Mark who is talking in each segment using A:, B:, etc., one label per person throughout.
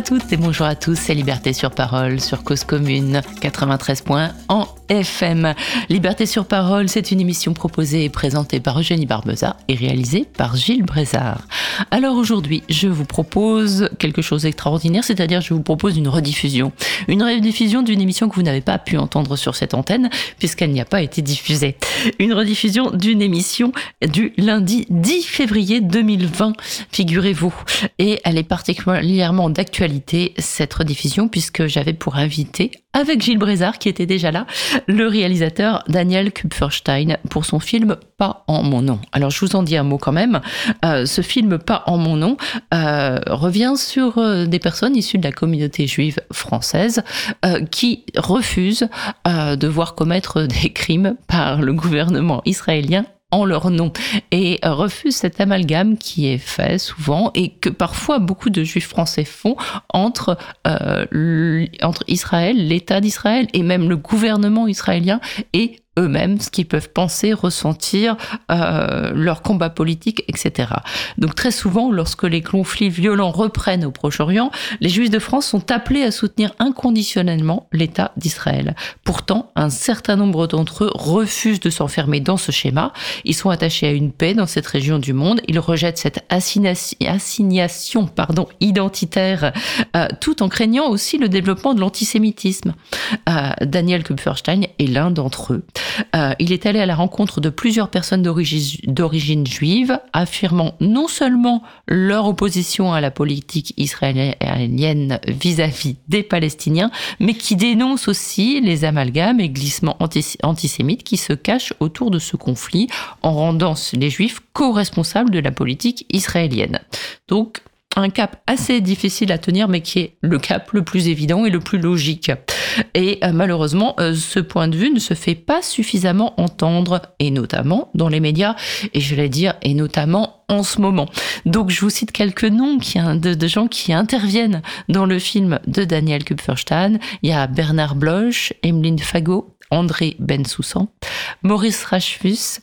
A: À toutes et bonjour à tous, c'est Liberté sur Parole sur Cause Commune 93 points en FM. Liberté sur Parole, c'est une émission proposée et présentée par Eugénie Barbeza et réalisée par Gilles Brézard. Alors aujourd'hui, je vous propose quelque chose d'extraordinaire, c'est-à-dire je vous propose une rediffusion. Une rediffusion d'une émission que vous n'avez pas pu entendre sur cette antenne puisqu'elle n'y a pas été diffusée. Une rediffusion d'une émission du lundi 10 février 2020, figurez-vous. Et elle est particulièrement d'actualité, cette rediffusion, puisque j'avais pour invité avec Gilles Brézard qui était déjà là, le réalisateur Daniel Kupferstein pour son film Pas en mon nom. Alors je vous en dis un mot quand même. Euh, ce film Pas en mon nom euh, revient sur euh, des personnes issues de la communauté juive française qui refusent de voir commettre des crimes par le gouvernement israélien en leur nom et refusent cet amalgame qui est fait souvent et que parfois beaucoup de juifs français font entre, euh, entre Israël, l'État d'Israël et même le gouvernement israélien et eux-mêmes, ce qu'ils peuvent penser, ressentir, euh, leur combat politique, etc. Donc très souvent, lorsque les conflits violents reprennent au Proche-Orient, les Juifs de France sont appelés à soutenir inconditionnellement l'État d'Israël. Pourtant, un certain nombre d'entre eux refusent de s'enfermer dans ce schéma. Ils sont attachés à une paix dans cette région du monde. Ils rejettent cette assignation pardon, identitaire, euh, tout en craignant aussi le développement de l'antisémitisme. Euh, Daniel Kupferstein est l'un d'entre eux. Euh, il est allé à la rencontre de plusieurs personnes d'origine juive, affirmant non seulement leur opposition à la politique israélienne vis-à-vis des Palestiniens, mais qui dénonce aussi les amalgames et glissements antisémites qui se cachent autour de ce conflit en rendant les juifs co-responsables de la politique israélienne. Donc, un cap assez difficile à tenir, mais qui est le cap le plus évident et le plus logique. Et euh, malheureusement, euh, ce point de vue ne se fait pas suffisamment entendre, et notamment dans les médias, et je vais dire, et notamment en ce moment. Donc je vous cite quelques noms de, de gens qui interviennent dans le film de Daniel Kupferstein. Il y a Bernard Bloch, Emeline Fagot, André Bensoussan, Maurice Rachfus,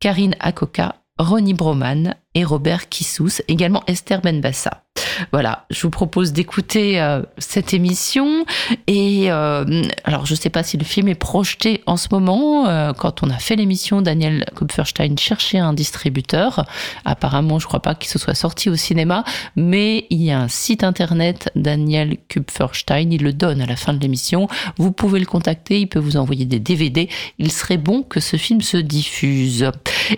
A: Karine Akoka, Ronnie Broman et Robert Kissous, également Esther Benbassa. Voilà, je vous propose d'écouter euh, cette émission. Et euh, alors, je ne sais pas si le film est projeté en ce moment. Euh, quand on a fait l'émission, Daniel Kupferstein cherchait un distributeur. Apparemment, je ne crois pas qu'il se soit sorti au cinéma, mais il y a un site internet, Daniel Kupferstein. Il le donne à la fin de l'émission. Vous pouvez le contacter. Il peut vous envoyer des DVD. Il serait bon que ce film se diffuse.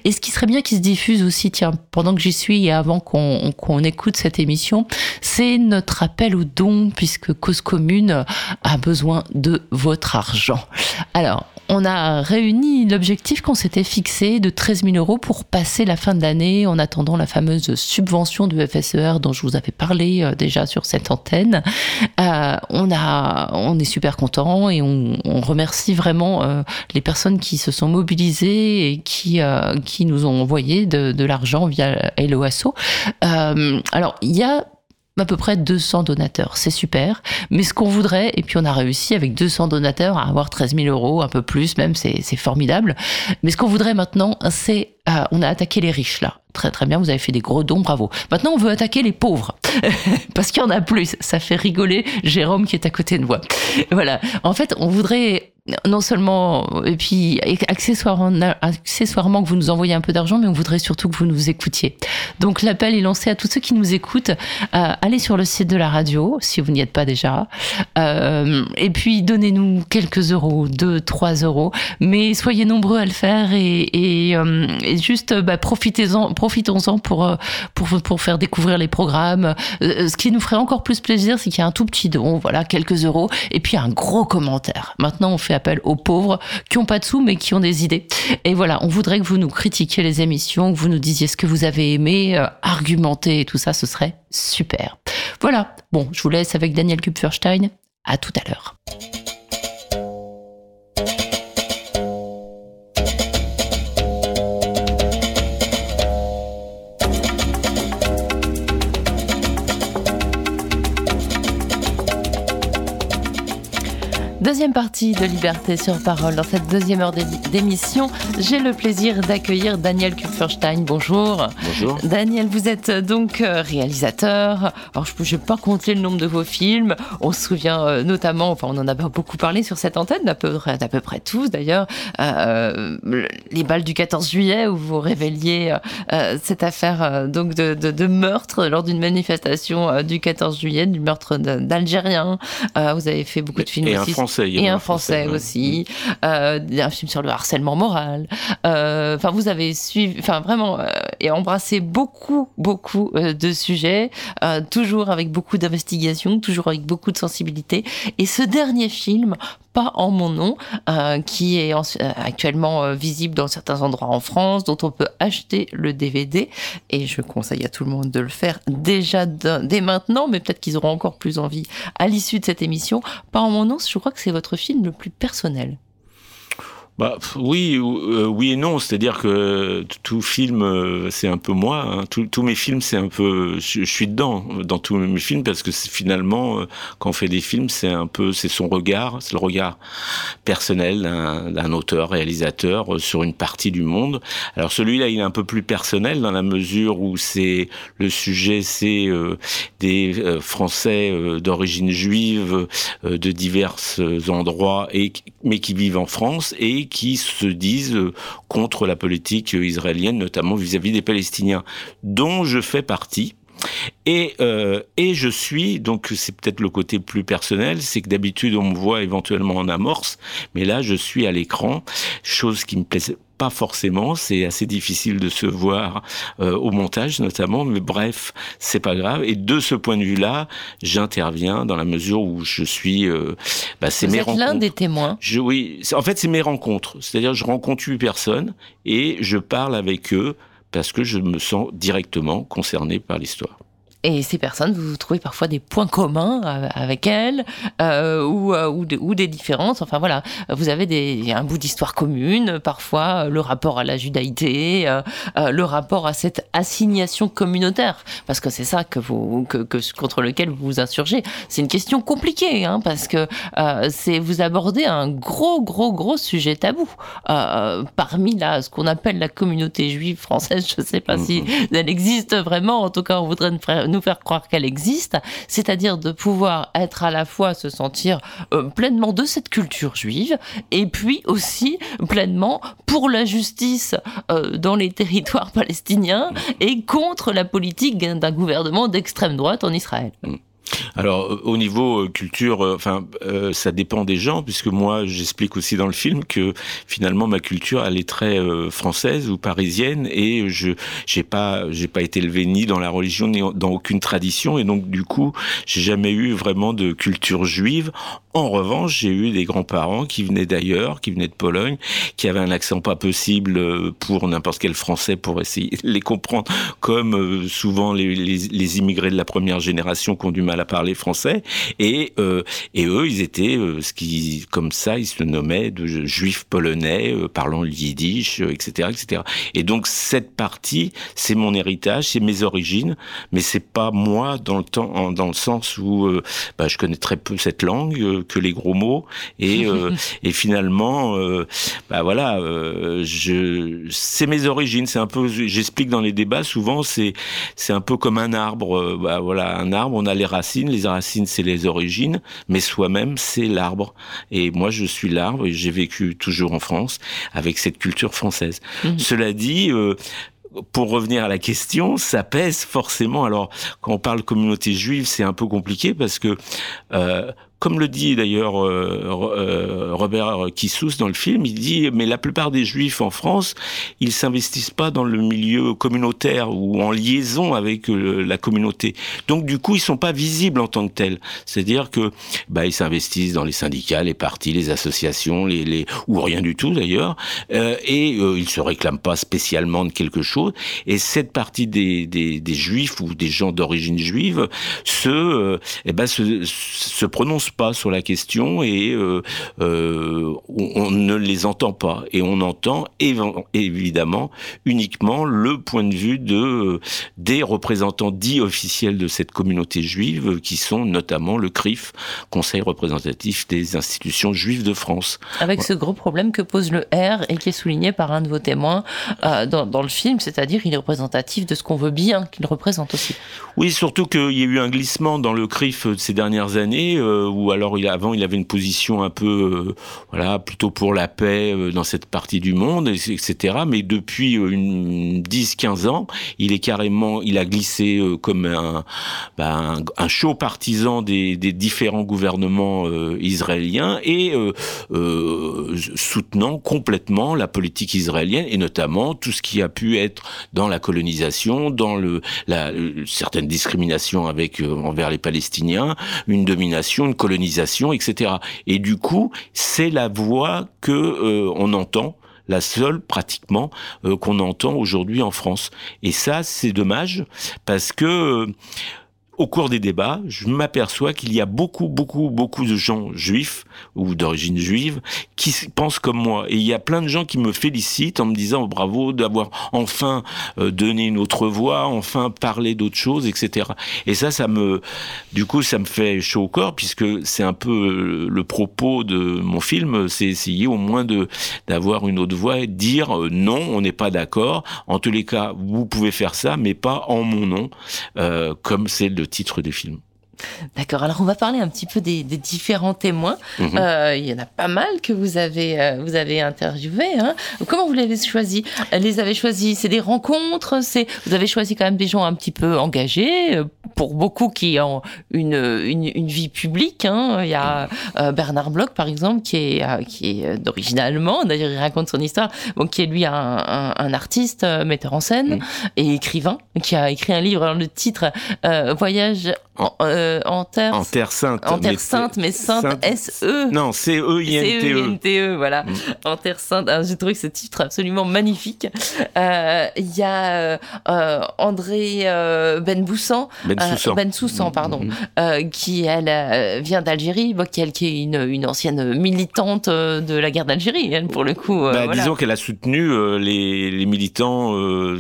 A: Et ce qui serait bien qu'il se diffuse aussi, tiens, pendant que j'y suis et avant qu'on écoute cette émission, c'est notre appel au don puisque Cause Commune a besoin de votre argent. Alors, on a réuni l'objectif qu'on s'était fixé de 13 000 euros pour passer la fin de l'année en attendant la fameuse subvention du FSER dont je vous avais parlé euh, déjà sur cette antenne. Euh, on a, on est super content et on, remercie vraiment euh, les personnes qui se sont mobilisées et qui qui nous ont envoyé de, de l'argent via LOASO. alors il y a à peu près 200 donateurs. C'est super. Mais ce qu'on voudrait, et puis on a réussi avec 200 donateurs à avoir 13 000 euros, un peu plus même, c'est formidable. Mais ce qu'on voudrait maintenant, c'est, euh, on a attaqué les riches là. Très très bien, vous avez fait des gros dons, bravo. Maintenant, on veut attaquer les pauvres. Parce qu'il y en a plus. Ça fait rigoler Jérôme qui est à côté de moi. Voilà. En fait, on voudrait non seulement, et puis accessoirement, que vous nous envoyez un peu d'argent, mais on voudrait surtout que vous nous écoutiez. Donc l'appel est lancé à tous ceux qui nous écoutent. Euh, allez sur le site de la radio, si vous n'y êtes pas déjà, euh, et puis donnez-nous quelques euros, 2, 3 euros, mais soyez nombreux à le faire et, et, euh, juste bah, profitez-en, profitons-en pour, pour, pour faire découvrir les programmes. ce qui nous ferait encore plus plaisir, c'est qu'il y a un tout petit don, voilà, quelques euros, et puis un gros commentaire. Maintenant, on fait appel aux pauvres qui ont pas de sous mais qui ont des idées. Et voilà, on voudrait que vous nous critiquiez les émissions, que vous nous disiez ce que vous avez aimé, euh, argumenter et tout ça, ce serait super. Voilà. Bon, je vous laisse avec Daniel Kupferstein. À tout à l'heure. Deuxième partie de Liberté sur parole. Dans cette deuxième heure d'émission, j'ai le plaisir d'accueillir Daniel Kupferstein. Bonjour.
B: Bonjour.
A: Daniel, vous êtes donc euh, réalisateur. Alors, je ne vais pas compter le nombre de vos films. On se souvient euh, notamment, enfin, on en a beaucoup parlé sur cette antenne, d'à peu, près, peu près tous d'ailleurs, euh, les balles du 14 juillet où vous révéliez cette affaire donc de, de, meurtre lors d'une manifestation du 14 juillet, du meurtre d'Algériens. vous avez fait beaucoup de films
B: aussi
A: et un français, aussi. Euh, un film sur le harcèlement moral. Euh, enfin, vous avez suivi, enfin vraiment, euh, et embrassé beaucoup, beaucoup de sujets, toujours avec beaucoup d'investigation, toujours avec beaucoup de sensibilité. Et ce dernier film, pas en mon nom, qui est actuellement visible dans certains endroits en France, dont on peut acheter le DVD. Et je conseille à tout le monde de le faire déjà dès maintenant, mais peut-être qu'ils auront encore plus envie à l'issue de cette émission. Pas en mon nom, je crois que c'est votre film le plus personnel.
B: Bah oui, euh, oui et non. C'est-à-dire que tout film, euh, c'est un peu moi. Hein. Tous mes films, c'est un peu, je, suis dedans dans tous mes films parce que finalement, euh, quand on fait des films, c'est un peu, c'est son regard, c'est le regard personnel d'un auteur, réalisateur sur une partie du monde. Alors celui-là, il est un peu plus personnel dans la mesure où c'est le sujet, c'est des Français d'origine juive de divers endroits et mais qui vivent en France et qui se disent euh, contre la politique israélienne, notamment vis-à-vis des Palestiniens, dont je fais partie. Et, euh, et je suis, donc c'est peut-être le côté plus personnel, c'est que d'habitude on me voit éventuellement en amorce, mais là je suis à l'écran, chose qui me plaît pas forcément, c'est assez difficile de se voir euh, au montage notamment, mais bref, c'est pas grave. Et de ce point de vue-là, j'interviens dans la mesure où je suis. Euh,
A: bah, c'est mes rencontres. l'un des témoins.
B: Je, oui, en fait, c'est mes rencontres. C'est-à-dire, je rencontre huit personnes et je parle avec eux parce que je me sens directement concerné par l'histoire.
A: Et ces personnes, vous trouvez parfois des points communs avec elles euh, ou, euh, ou, ou, des différences. Enfin voilà, vous avez des, un bout d'histoire commune, parfois euh, le rapport à la judaïté, euh, le rapport à cette assignation communautaire, parce que c'est ça que vous, que, que, contre lequel vous vous insurgez. C'est une question compliquée, hein, parce que c'est vous abordez un gros, gros, gros sujet tabou parmi la, ce qu'on appelle la communauté juive française. Je ne sais pas si mm-hmm. elle existe vraiment. En tout cas, on voudrait nous nous faire croire qu'elle existe, c'est-à-dire de pouvoir être à la fois se sentir euh, pleinement de cette culture juive et puis aussi pleinement pour la justice euh, dans les territoires palestiniens et contre la politique d'un gouvernement d'extrême droite en Israël.
B: Alors au niveau euh, culture, euh, enfin euh, ça dépend des gens puisque moi j'explique aussi dans le film que finalement ma culture elle est très française ou parisienne et je j'ai pas pas été élevé ni dans la religion ni dans aucune tradition et donc du coup j'ai jamais eu vraiment de culture juive. En revanche, j'ai eu des grands-parents qui venaient d'ailleurs, qui venaient de Pologne, qui avaient un accent pas possible pour n'importe quel français pour essayer de les comprendre, comme souvent les, les, les immigrés de la première génération qui ont du mal à parler français. Et euh, et eux ils étaient euh, ce qui comme ça ils se nommaient de juifs polonais euh, parlant le yiddish etc etc et donc cette partie c'est mon héritage c'est mes origines mais c'est pas moi dans le temps dans le sens où bah, je connais très peu cette langue que les gros mots et et finalement bah voilà je c'est mes origines c'est un peu j'explique dans les débats souvent c'est c'est un peu comme un arbre bah voilà un arbre on a les racines les racines, c'est les origines, mais soi-même, c'est l'arbre. Et moi, je suis l'arbre et j'ai vécu toujours en France avec cette culture française. Mmh. Cela dit, euh, pour revenir à la question, ça pèse forcément. Alors, quand on parle communauté juive, c'est un peu compliqué parce que euh, comme le dit d'ailleurs euh, euh, Robert Kissous dans le film, il dit mais la plupart des juifs en France, ils s'investissent pas dans le milieu communautaire ou en liaison avec euh, la communauté. Donc du coup, ils sont pas visibles en tant que tels. C'est-à-dire que bah ils s'investissent dans les syndicats, les partis, les associations, les, les ou rien du tout d'ailleurs, et ils se réclament pas spécialement de quelque chose. Et cette partie des, des, des juifs ou des gens d'origine juive se, eh ben se, se prononce pas sur la question et euh, euh, on, ne les entend pas. Et on entend évidemment uniquement le point de vue de des représentants dits officiels de cette communauté juive, qui sont notamment le CRIF, Conseil représentatif des institutions juives de France.
A: Avec ce gros problème que pose le R et qui est souligné par un de vos témoins euh, dans, dans, le film, c'est-à-dire il est représentatif de ce qu'on veut bien qu'il représente aussi.
B: Oui, surtout qu'il y a eu un glissement dans le CRIF ces dernières années, euh, où alors avant il avait une position un peu, euh, voilà, plutôt pour la paix euh, dans cette partie du monde, etc. Mais depuis une 10-15 ans, il est carrément, il a glissé comme un, chaud partisan des, différents gouvernements israéliens et soutenant complètement la politique israélienne et notamment tout ce qui a pu être dans la colonisation, dans le, certaines discriminations avec envers les Palestiniens, une domination, une colonisation, etc. Et du coup, c'est la voix que euh, on entend la seule pratiquement euh, qu'on entend aujourd'hui en France. Et ça, c'est dommage parce que euh, au cours des débats, je m'aperçois qu'il y a beaucoup, beaucoup, beaucoup de gens juifs ou d'origine juive qui pensent comme moi. Et il y a plein de gens qui me félicitent en me disant bravo d'avoir enfin euh, donné une autre voix, enfin parlé d'autres choses, etc. Et ça, ça me, du coup, ça me fait chaud au corps puisque c'est un peu euh, le propos de mon film, c'est essayer au moins de d'avoir une autre voix et dire euh, non, on n'est pas d'accord. En tous les cas, vous pouvez faire ça, mais pas en mon nom, comme c'est le titre du film.
A: D'accord. Alors on va parler un petit peu des, différents témoins. Mhm. Euh, il y en a pas mal que vous avez euh, vous avez interviewé. Hein. Comment vous les avez choisis Les avez choisis C'est des rencontres. C'est vous avez choisi quand même des gens un petit peu engagés. Euh, pour beaucoup qui ont une une, vie publique. Hein. Il y a Bernard Bloch par exemple qui est qui est d'origine allemande. D'ailleurs il raconte son histoire. Bon, qui est lui un, un, artiste, metteur en scène mhm. et écrivain qui a écrit un livre. Alors le titre Voyage en, euh, en, terre,
B: en terre sainte.
A: En terre sainte, mais sainte, S-E.
B: Non, C-E-I-N-T-E.
A: E, voilà. Mm. En terre sainte. J'ai trouvé ce titre absolument magnifique. Euh, il y a euh, André Benboussan.
B: Bensoussan.
A: Bensoussan, pardon. Mm. qui, elle, vient d'Algérie. qui, elle, qui est une, une, ancienne militante de la guerre d'Algérie, elle, pour le coup.
B: Bah, disons qu'elle a soutenu les, les, militants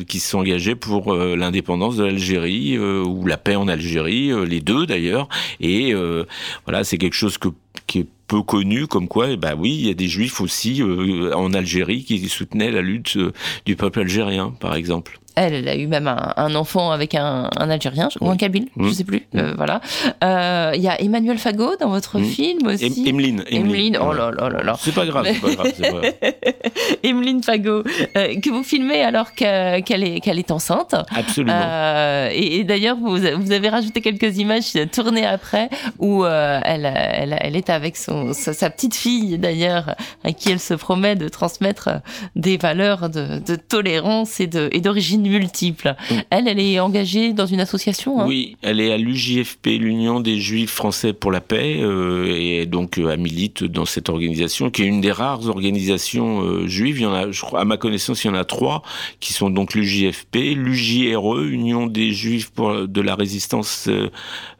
B: qui se sont engagés pour l'indépendance de l'Algérie ou la paix en Algérie les deux d'ailleurs. Et euh, voilà, c'est quelque chose que, qui est peu connu, comme quoi, bah oui, il y a des juifs aussi euh, en Algérie qui soutenaient la lutte euh, du peuple algérien, par exemple.
A: Elle, elle a eu même un, enfant avec un, Algérien ou un Kabyle, je ne mmh. sais plus. Euh, mmh. voilà. Euh, il y a Emmanuel Fagot dans votre mmh. film aussi.
B: Emeline.
A: Emeline. Oh là là là là.
B: C'est pas grave, c'est pas grave.
A: Emeline Fagot, euh, que vous filmez alors qu'elle est, qu'elle est enceinte.
B: Absolument.
A: et, d'ailleurs, vous, vous avez rajouté quelques images tournées après où elle, elle, elle, est avec son, sa, petite fille d'ailleurs, à qui elle se promet de transmettre des valeurs de, de tolérance et d'origine multiples. Mm. Elle, elle est engagée dans une association.
B: Hein? Oui, elle est à l'UJFP, l'Union des Juifs français pour la paix, euh, et donc euh, elle milite dans cette organisation, qui est une des rares organisations euh, juives. Il y en a, je crois, à ma connaissance, il y en a trois qui sont donc l'UJFP, l'UJRE, Union des Juifs pour de la résistance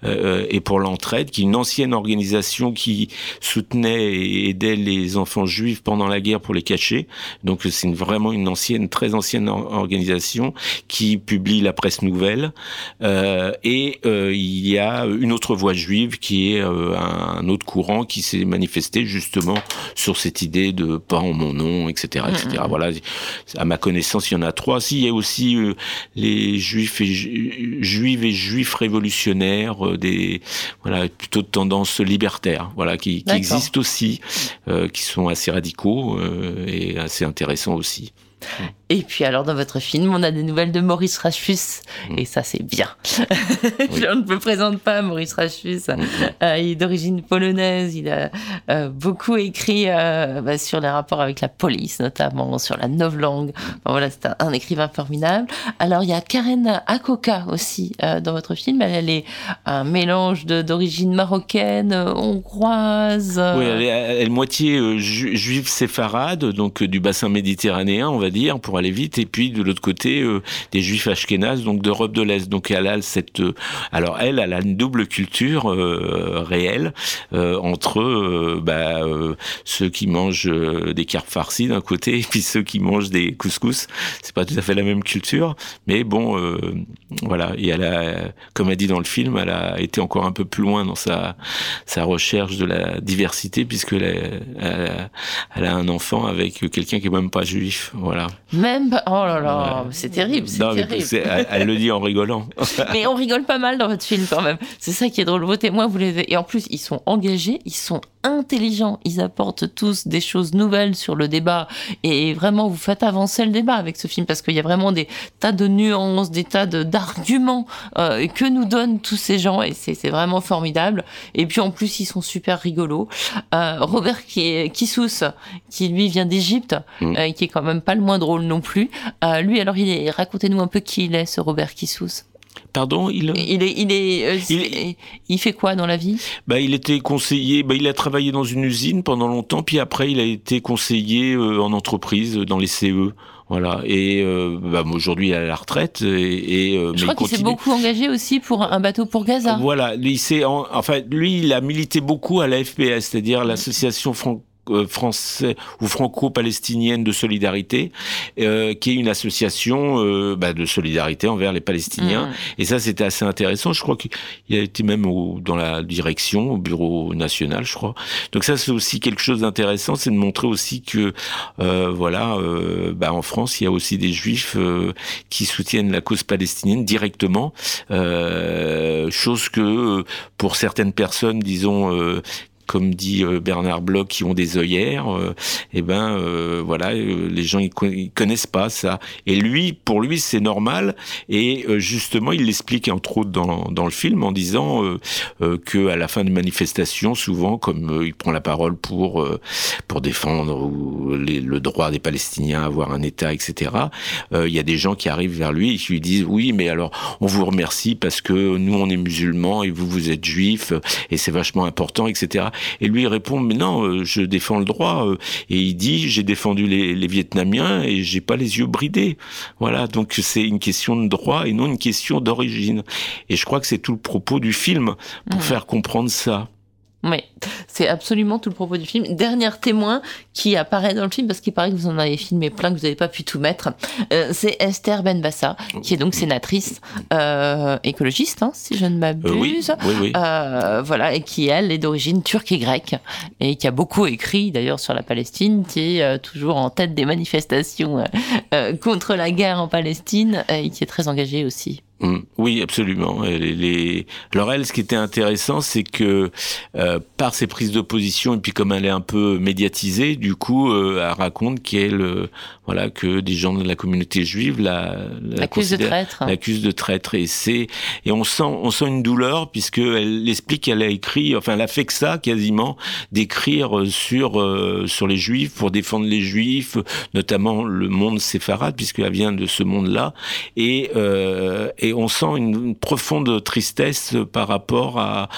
B: et pour l'entraide, qui est une ancienne organisation qui soutenait et aidait les enfants juifs pendant la guerre pour les cacher. Donc c'est vraiment une ancienne, très ancienne organisation qui publie la presse nouvelle. Euh, et euh, il y a une autre voix juive qui est euh, un autre courant qui s'est manifesté justement sur cette idée de pas en mon nom, etc., etc. Mm, mm. Voilà. À ma connaissance, il y en a trois. Si, il y a aussi les juifs et juives et juifs révolutionnaires, des voilà plutôt de tendance libertaire, voilà qui, qui existent aussi, qui sont assez radicaux et assez intéressants aussi.
A: Et puis alors dans votre film, on a des nouvelles de Maurice Rachfus, mm. et ça c'est bien. on ne me présente pas Maurice Rachfus. Mm, mm. Euh, il est d'origine polonaise, il a euh, beaucoup écrit euh, bah, sur les rapports avec la police, notamment sur la novlangue. Enfin, voilà, c'est un, écrivain formidable. Alors il y a Karen Akoka aussi dans votre film. Elle, est un mélange d'origine marocaine, hongroise.
B: Oui, elle est, elle est moitié juive séfarade, donc du bassin méditerranéen, on va dire, pour aller vite, et puis de l'autre côté des juifs ashkénazes, donc d'Europe de l'Est. Donc elle a cette, alors elle, elle a une double culture réelle entre bah, ceux qui mangent des carpes farcies d'un côté, et puis ceux qui mangent des couscous. C'est pas tout à fait la même culture, mais bon, voilà. Et elle a, comme elle dit dans le film, elle a été encore un peu plus loin dans sa sa recherche de la diversité, puisque elle, elle, a un enfant avec quelqu'un qui est même pas juif, voilà.
A: Même pas, oh là là, c'est terrible, terrible.
B: Elle, elle, le dit en rigolant.
A: mais on rigole pas mal dans votre film quand même. C'est ça qui est drôle. Vos témoins, vous les et en plus ils sont engagés, ils sont intelligents, ils apportent tous des choses nouvelles sur le débat et vraiment vous faites avancer le débat avec ce film parce qu'il y a vraiment des tas de nuances, des tas d'arguments euh, que nous donnent tous ces gens et c'est vraiment formidable. Et puis en plus ils sont super rigolos. Euh, Robert Kissous, qui lui vient d'Égypte, mm. euh, qui est quand même pas le moins drôle non plus. Euh, lui alors il est, racontez-nous un peu qui il est ce Robert Kissous.
B: Pardon, il...
A: il est, il est, il, fait quoi dans la vie?
B: Bah, il était conseiller. Bah, il a travaillé dans une usine pendant longtemps, puis après, il a été conseiller en entreprise dans les CE. Voilà. Et euh, bah, aujourd'hui, il est à la retraite. Et,
A: euh, Je crois qu'il s'est beaucoup engagé aussi pour un bateau pour Gaza.
B: Voilà. Lui, en, enfin, lui, il a milité beaucoup à la FPS, c'est-à-dire l'association franco euh, français ou franco-palestinienne de solidarité, euh, qui est une association euh, bah, de solidarité envers les Palestiniens. Mmh. Et ça, c'était assez intéressant. Je crois qu'il a été même au, dans la direction, au bureau national, je crois. Donc ça, c'est aussi quelque chose d'intéressant, c'est de montrer aussi que, voilà, bah, en France, il y a aussi des Juifs qui soutiennent la cause palestinienne directement, chose que pour certaines personnes, disons, comme dit euh, Bernard Bloch, qui ont des œillères, euh, eh ben euh, voilà, les gens ils, connaissent pas ça. Et lui, pour lui, c'est normal. Et justement, il l'explique entre autres dans, dans le film en disant que à la fin de manifestation, souvent, comme il prend la parole pour pour défendre le droit des Palestiniens à avoir un État, etc. Il y a des gens qui arrivent vers lui et qui lui disent oui, mais alors on vous remercie parce que nous on est musulmans et vous vous êtes juifs et c'est vachement important, etc. Et lui répond mais non, euh, je défends le droit. Euh, et il dit j'ai défendu les, les Vietnamiens et j'ai pas les yeux bridés. Voilà, donc c'est une question de droit et non une question d'origine. Et je crois que c'est tout le propos du film pour mmh. faire comprendre ça.
A: Oui, c'est absolument tout le propos du film. Dernier témoin qui apparaît dans le film, parce qu'il paraît que vous en avez filmé plein, que vous n'avez pas pu tout mettre, euh, c'est Esther Benbassa, qui est donc sénatrice euh, écologiste, hein, si je ne m'abuse.
B: oui, oui,
A: euh, voilà, et qui, elle, est d'origine turque et grecque, et qui a beaucoup écrit d'ailleurs sur la Palestine, qui est toujours en tête des manifestations contre la guerre en Palestine, et qui est très engagée aussi.
B: Mm. Oui, absolument. Les... Alors elle, ce qui était intéressant, c'est que euh, par ses prises d'opposition et puis comme elle est un peu médiatisée, du coup, euh, elle raconte qu'elle, euh, voilà, que des gens de la communauté juive la,
A: l'accuse de traître.
B: L'accuse de traître et c'est et on sent on sent une douleur puisque elle explique qu'elle a écrit, enfin, elle a fait que ça quasiment d'écrire sur sur les juifs pour défendre les juifs, notamment le monde séfarade puisqu'elle vient de ce monde-là et, et et on sent une, profonde tristesse par rapport à,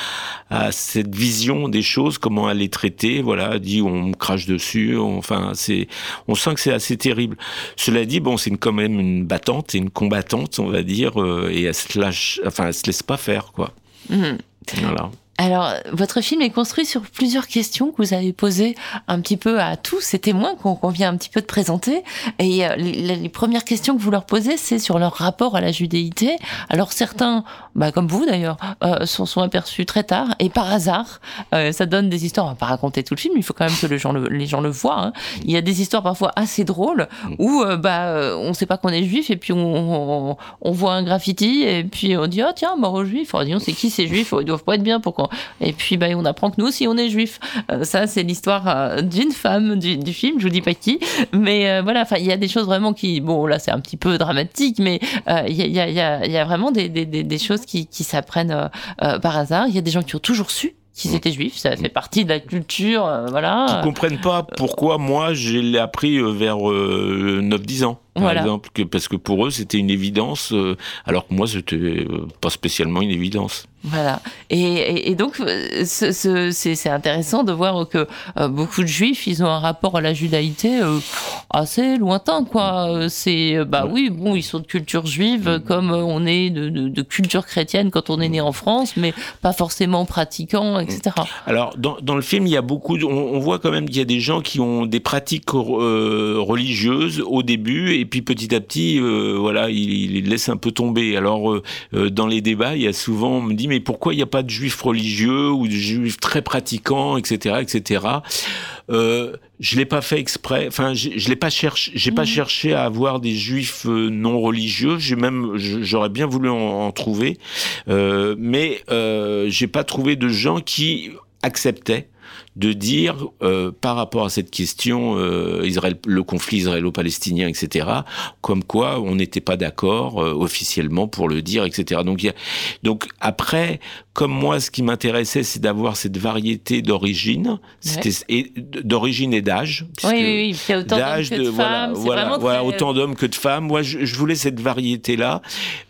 B: cette vision des choses, comment elle est traitée. Voilà, dit on me crache dessus. enfin, c'est, on sent que c'est assez terrible. Cela dit, bon, c'est quand même une battante et une combattante, on va dire, euh, et elle se lâche, enfin, elle se laisse pas faire, quoi.
A: Mmh. Voilà. Alors, votre film est construit sur plusieurs questions que vous avez posées un petit peu à tous ces témoins qu'on vient un petit peu de présenter. Et euh, les, premières questions que vous leur posez, c'est sur leur rapport à la judéité. Alors, certains, bah, comme vous d'ailleurs, euh, sont, sont, aperçus très tard et par hasard. Euh, ça donne des histoires. On va pas raconter tout le film, il faut quand même que les gens le, les gens le voient. Hein. Il y a des histoires parfois assez drôles où bah, on sait pas qu'on est juif et puis on, on, voit un graffiti et puis on dit, oh tiens, mort aux juifs. On dit, on sait qui ces juifs, ils doivent pas être bien pour qu'on et puis, bah, on apprend que nous aussi, on est juifs. Euh, ça, c'est l'histoire euh, d'une femme du, film, je vous dis pas qui. Mais euh, voilà, enfin, il y a des choses vraiment qui, bon, là, c'est un petit peu dramatique, mais il y a, y, a, y, a, vraiment des, des, des choses qui, qui s'apprennent par hasard. Il y a des gens qui ont toujours su qu'ils mm. étaient juifs, ça fait partie de la culture, voilà.
B: Qui comprennent pas pourquoi moi, je l'ai appris vers 9-10 ans. par
A: Voilà.
B: exemple, que, parce que pour eux c'était une évidence, euh, alors que moi c'était euh, pas spécialement une évidence.
A: Voilà. Et, et, et donc, euh, ce- ce- c'est intéressant de voir que euh, beaucoup de juifs, ils ont un rapport à la judaïté euh, assez lointain, quoi. C'est, bah oui, bon, ils sont de culture juive, comme on est de, de, de culture chrétienne quand on est né en France, mais pas forcément pratiquant, etc.
B: Alors, dans, dans le film, il y a beaucoup. de- on, on voit quand même qu'il y a des gens qui ont des pratiques euh, religieuses au début, et puis petit à petit, voilà, ils, les laissent un peu tomber. Alors, dans les débats, il y a souvent, on me dit, mais pourquoi il n'y a pas de juifs religieux ou de juifs très pratiquants, etc., etc. Euh, je l'ai pas fait exprès. Enfin, je je l'ai pas cherché. J'ai pas
A: Mhm.
B: cherché à avoir des juifs euh, non religieux. J'ai même, j'aurais bien voulu en, en trouver, euh, mais euh, j'ai pas trouvé de gens qui acceptaient de dire euh, par rapport à cette question euh, Israël, le conflit israélo-palestinien, etc. Comme quoi on n'était pas d'accord euh, officiellement pour le dire, etc. Donc, donc après, comme moi, ce qui m'intéressait, c'est d'avoir cette variété d'origine, d'origine et d'âge.
A: Oui, oui, oui. Il y a autant d'hommes que
B: de
A: femmes.
B: Voilà,
A: vraiment
B: voilà
A: très-
B: autant d'hommes que de femmes moi je, je voulais cette variété là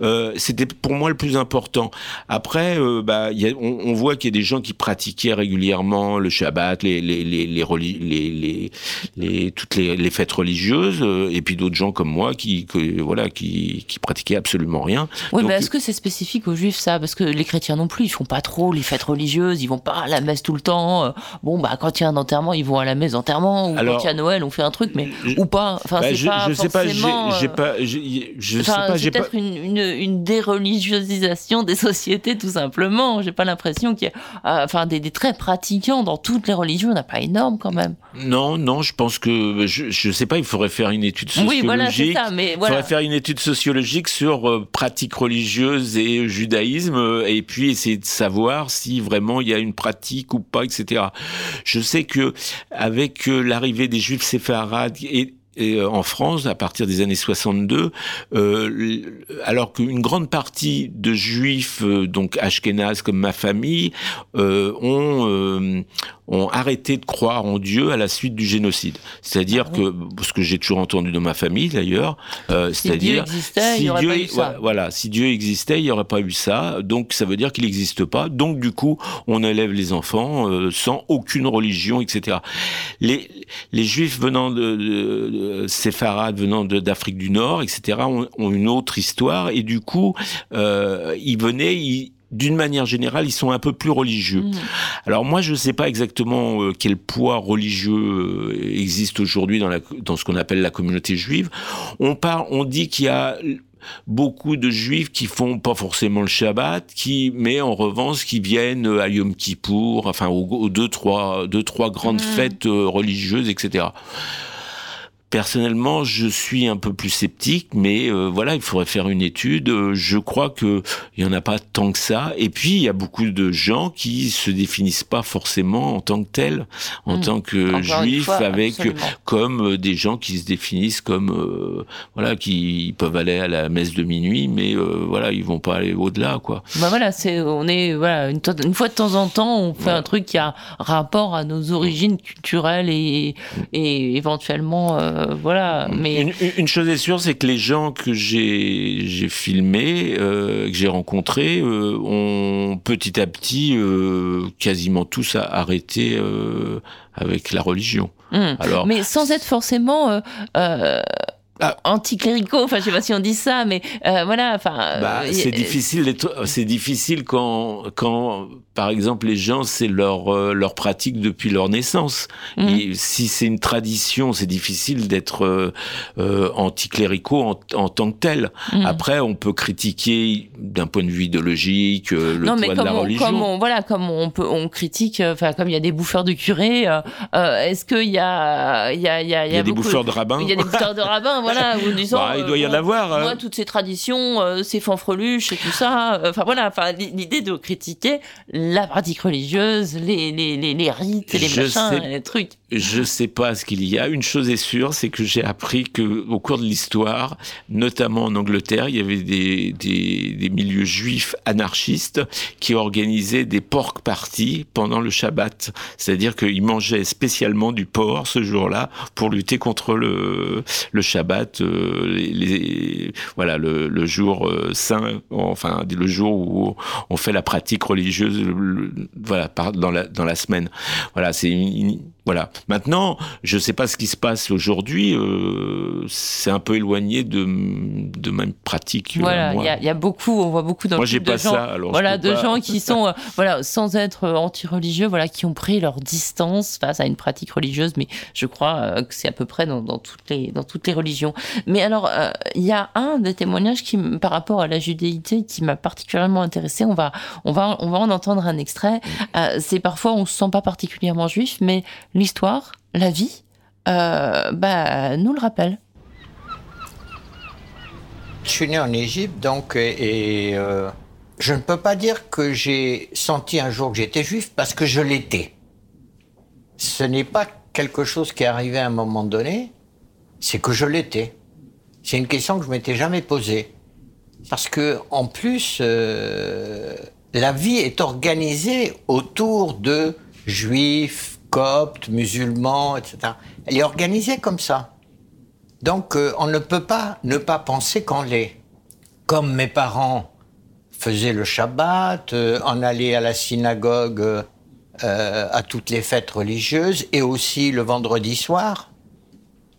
B: euh, c'était pour moi le plus important après euh, bah il y a, on, on voit qu'il y a des gens qui pratiquaient régulièrement le Shabbat les les les les, les, toutes les, fêtes religieuses euh, et puis d'autres gens comme moi qui que, voilà qui qui pratiquaient absolument rien
A: Oui, mais est-ce que c'est spécifique aux juifs ça? Parce que les chrétiens non plus, ils font pas trop les fêtes religieuses, ils vont pas à la messe tout le temps. Euh, Bon, bah quand il y a un enterrement, ils vont à la messe d'enterrement, ou
B: Alors,
A: quand il y a Noël, on fait un truc, mais
B: je-
A: ou pas. Enfin,
B: bah,
A: c'est
B: je,
A: pas
B: je sais pas j'ai
A: euh,
B: pas je sais pas j'ai pas
A: peut-être une, une, une déreligiosisation des sociétés, tout simplement. J'ai pas l'impression qu'il y a, euh, enfin, des, des très pratiquants dans toutes les religions, on n'a pas énorme quand même.
B: non non je pense que je je sais pas il faudrait faire une étude sociologique
A: Oui, voilà, c'est ça. Mais
B: Il faudrait faire une étude sociologique sur euh, pratiques religieuses et judaïsme, euh, et puis essayer de savoir si vraiment il y a une pratique ou pas, etc. Je sais que avec euh, l'arrivée des Juifs séfarades et euh, en France, à partir des années 62, euh, alors qu'une grande partie de juifs, donc ashkénazes comme ma famille, ont, ont arrêté de croire en Dieu à la suite du génocide. C'est-à-dire
A: Ah
B: que, ce que j'ai toujours entendu dans ma famille d'ailleurs, euh,
A: Si Dieu
B: c'est-à-dire
A: existait, il n'y aurait
B: Dieu,
A: pas eu ça.
B: voilà, voilà, si Dieu existait, il n'y aurait pas eu ça. Donc ça veut dire qu'il n'existe pas. Donc du coup, on élève les enfants euh, sans aucune religion, etc. Les, les juifs venant de, de, de séfarades, venant de- d'Afrique du Nord, etc., ont, ont une autre histoire. Et du coup, euh, ils venaient, ils- d'une manière générale, ils sont un peu plus religieux.
A: Mhm.
B: Alors moi, je ne sais pas exactement euh, quel poids religieux euh, existe aujourd'hui dans, la, dans ce qu'on appelle la communauté juive. On parle, on dit qu'il y a beaucoup de juifs qui font pas forcément le Shabbat, qui, mais en revanche, qui viennent à Yom Kippour, enfin aux, aux deux trois deux trois grandes
A: Mhm.
B: fêtes euh, religieuses, etc. Personnellement, je suis un peu plus sceptique, mais euh, voilà, il faudrait faire une étude. Euh, Je crois que il y en a pas tant que ça. Et puis, il y a beaucoup de gens qui se définissent pas forcément en tant que tels, en
A: Mm.
B: tant que
A: Encore
B: juifs,
A: fois,
B: avec
A: absolument.
B: comme euh, des gens qui se définissent comme euh, voilà, qui peuvent aller à la messe de minuit, mais euh, voilà, ils vont pas aller au-delà, quoi.
A: Bah voilà, c'est on est voilà une, fois de temps en temps, on fait
B: Ouais.
A: un truc qui a rapport à nos origines culturelles et, et éventuellement euh, voilà. Mais
B: Une, chose est sûre, c'est que les gens que j'ai filmés, euh, que j'ai rencontrés, euh, ont petit à petit euh, quasiment tous arrêté euh, avec la religion.
A: hum.
B: Alors,
A: mais sans être forcément euh, euh,
B: Ah.
A: anticléricaux. Enfin, je sais pas si on dit ça, mais euh, voilà. Enfin,
B: bah,
A: euh,
B: c'est difficile. C'est difficile quand, quand, par exemple, les gens c'est leur euh, leur pratique depuis leur naissance.
A: Mhm.
B: Et si c'est une tradition, c'est difficile d'être anticléricaux en, en tant que tel.
A: hum.
B: Après, on peut critiquer d'un point de vue idéologique le
A: non,
B: poids
A: mais
B: de
A: comme
B: la
A: on,
B: religion.
A: comme on, voilà, comme on peut, on critique, enfin, comme il y a des bouffeurs de curés, est-ce qu'il y a, il y a, il y a,
B: Il y a des bouffeurs de rabbins.
A: Il y a des bouffeurs de rabbins, voilà, ou disant.
B: Bah, il doit y
A: euh,
B: en avoir. hein.
A: Moi, toutes ces traditions, euh, ces fanfreluches et tout ça, euh, enfin voilà, enfin l'idée de critiquer la pratique religieuse, les, les, les, les rites, les
B: Je
A: machins,
B: sais-
A: les trucs.
B: Je sais pas ce qu'il y a. Une chose est sûre, c'est que j'ai appris que au cours de l'histoire, notamment en Angleterre, il y avait des, milieux juifs anarchistes qui organisaient des pork parties pendant le Shabbat. C'est-à-dire qu'ils mangeaient spécialement du porc ce jour-là pour lutter contre le, Shabbat, euh, voilà, le, jour euh, saint, enfin le jour où on fait la pratique religieuse, voilà, dans la, dans la semaine. Voilà, c'est une voilà. Maintenant, je ne sais pas ce qui se passe aujourd'hui. Euh, c'est un peu éloigné de, de ma pratique.
A: Euh, voilà, il y, a beaucoup, on voit beaucoup dans
B: moi, le
A: de
B: gens,
A: ça,
B: alors
A: voilà, de gens qui sont, euh, voilà, sans être anti-religieux, voilà, qui ont pris leur distance face à une pratique religieuse. Mais je crois que c'est à peu près dans, toutes les, dans toutes les religions. Mais alors, il y a un des témoignages qui, par rapport à la judéité, qui m'a particulièrement intéressé. On va, on va, on va en entendre un extrait. c'est parfois on se sent pas particulièrement juif, mais l'histoire, la vie, euh, bah, nous le rappelle.
C: Je suis né en Égypte, donc, et, euh, je ne peux pas dire que j'ai senti un jour que j'étais juif parce que je l'étais. Ce n'est pas quelque chose qui est arrivé à un moment donné, c'est que je l'étais. C'est une question que je m'étais jamais posée. Parce que, en plus, euh, la vie est organisée autour de juifs, coptes, musulmans, etc. Elle est organisée comme ça. Donc euh, on ne peut pas ne pas penser qu'on l'est. Comme mes parents faisaient le Shabbat, euh, en allaient à la synagogue euh, à toutes les fêtes religieuses et aussi le vendredi soir.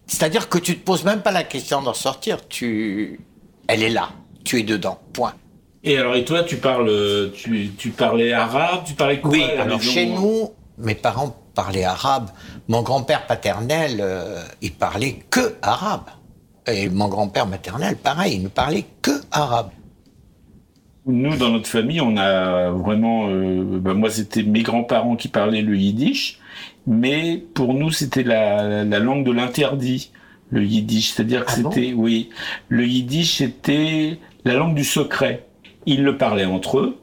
C: C'est-à-dire que tu te poses même pas la question d'en sortir, tu... elle est là, tu es dedans, point.
B: Et alors, et toi, tu parles, tu, tu parlais arabe, tu parlais quoi
C: Oui, alors chez nous, mes parents parlaient arabe. Mon grand-père paternel, euh, il parlait que arabe. Et mon grand-père maternel, pareil, il ne parlait que arabe.
B: Nous, dans notre famille, on a vraiment. Euh, bah, moi, c'était mes grands-parents qui parlaient le yiddish, mais pour nous, c'était la, langue de l'interdit, le yiddish. C'est-à-dire que ah c'était. oui. Le yiddish, c'était la langue du secret. Ils le parlaient entre eux.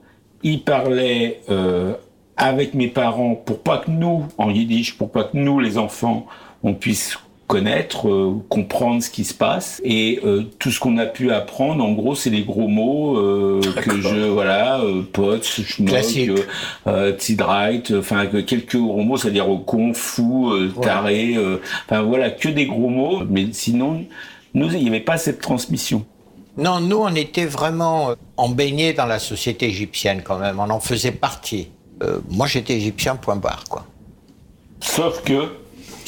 B: Ils parlaient euh, avec mes parents pour pas que nous, en yiddish, pour pas que nous, les enfants, on puisse connaître, euh, comprendre ce qui se passe. Et euh, tout ce qu'on a pu apprendre en gros c'est les gros mots euh, que je voilà euh, potes schmuck euh, enfin quelques gros mots c'est-à-dire con fou taré enfin voilà que des gros mots. Mais sinon nous il n'y avait pas cette transmission.
C: Non nous on était vraiment embaignés dans la société égyptienne quand même. On en faisait partie euh, moi j'étais égyptien, point barre, quoi.
B: Sauf que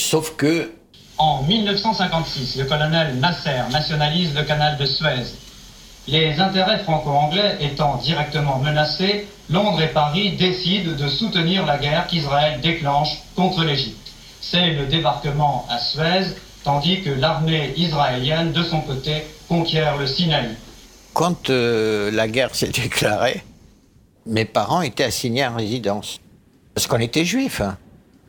C: Sauf que...
D: En 1956, le colonel Nasser nationalise le canal de Suez. Les intérêts franco-anglais étant directement menacés, Londres et Paris décident de soutenir la guerre qu'Israël déclenche contre l'Égypte. C'est le débarquement à Suez, tandis que l'armée israélienne, de son côté, conquiert le Sinaï.
C: Quand euh, la guerre s'est déclarée, mes parents étaient assignés en résidence. Parce qu'on était juifs. Hein.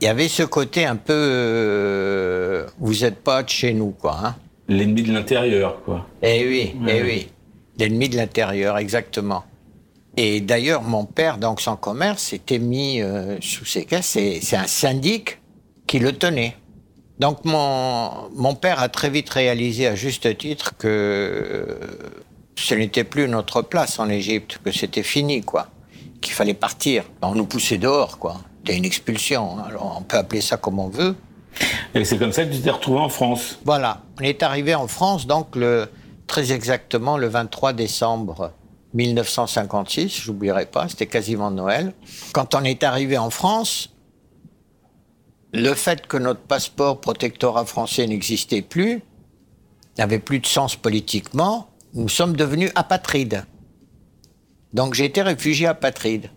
C: Il y avait ce côté un peu. Euh, vous n'êtes pas de chez nous, quoi. Hein.
B: L'ennemi de l'intérieur, quoi.
C: Eh oui, eh oui. L'ennemi de l'intérieur, exactement. Et d'ailleurs, mon père, donc sans commerce, était mis euh, sous ses caisses. C'est un syndic qui le tenait. Donc mon, mon père a très vite réalisé à juste titre que euh, ce n'était plus notre place en Égypte, que c'était fini, quoi qu'il fallait partir. On nous poussait dehors, quoi. C'était une expulsion. Hein. Alors, on peut appeler ça comme on veut.
B: Et c'est comme ça que tu t'es retrouvé en France
C: Voilà. On est arrivé en France, donc, le, très exactement le 23 décembre 1956, j'oublierai pas, c'était quasiment Noël. Quand on est arrivé en France, le fait que notre passeport protectorat français n'existait plus, n'avait plus de sens politiquement, nous sommes devenus apatrides. Donc j'ai été réfugié apatride.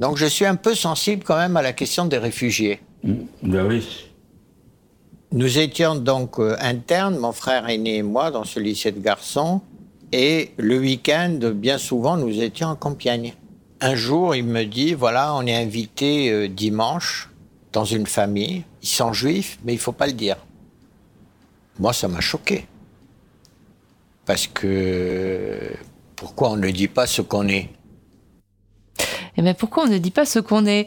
C: Donc je suis un peu sensible quand même à la question des réfugiés.
B: Mmh, ben oui.
C: Nous étions donc euh, internes, mon frère aîné et moi, dans ce lycée de garçons. Et le week-end, bien souvent, nous étions en Compiègne. Un jour, il me dit, voilà, on est invité euh, dimanche dans une famille. Ils sont juifs, mais il faut pas le dire. Moi, ça m'a choqué. Parce que pourquoi on ne dit pas ce qu'on est
A: Et mais pourquoi on ne dit pas ce qu'on est?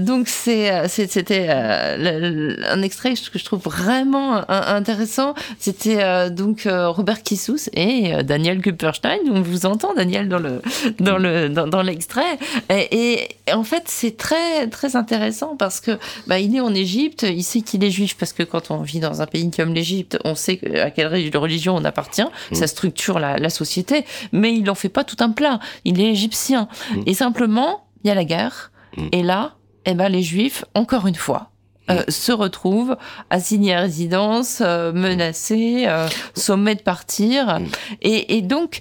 A: Donc c'est c'était un extrait que je trouve vraiment intéressant. C'était donc Robert Kissous et Daniel Kupperstein. On vous entend Daniel dans le dans le dans, l'extrait. Et, en fait c'est très très intéressant parce que bah, il est en Égypte, il sait qu'il est juif parce que quand on vit dans un pays comme l'Égypte, on sait à quelle religion on appartient, mmh. ça structure la, société, mais il n'en fait pas tout un plat. Il est égyptien. Mmh. Et simplement, il y a la guerre. Mmh. Et là, eh ben, les juifs, encore une fois, euh, se retrouvent assignés à résidence, euh, menacés, euh, sommés de partir. Et, et donc,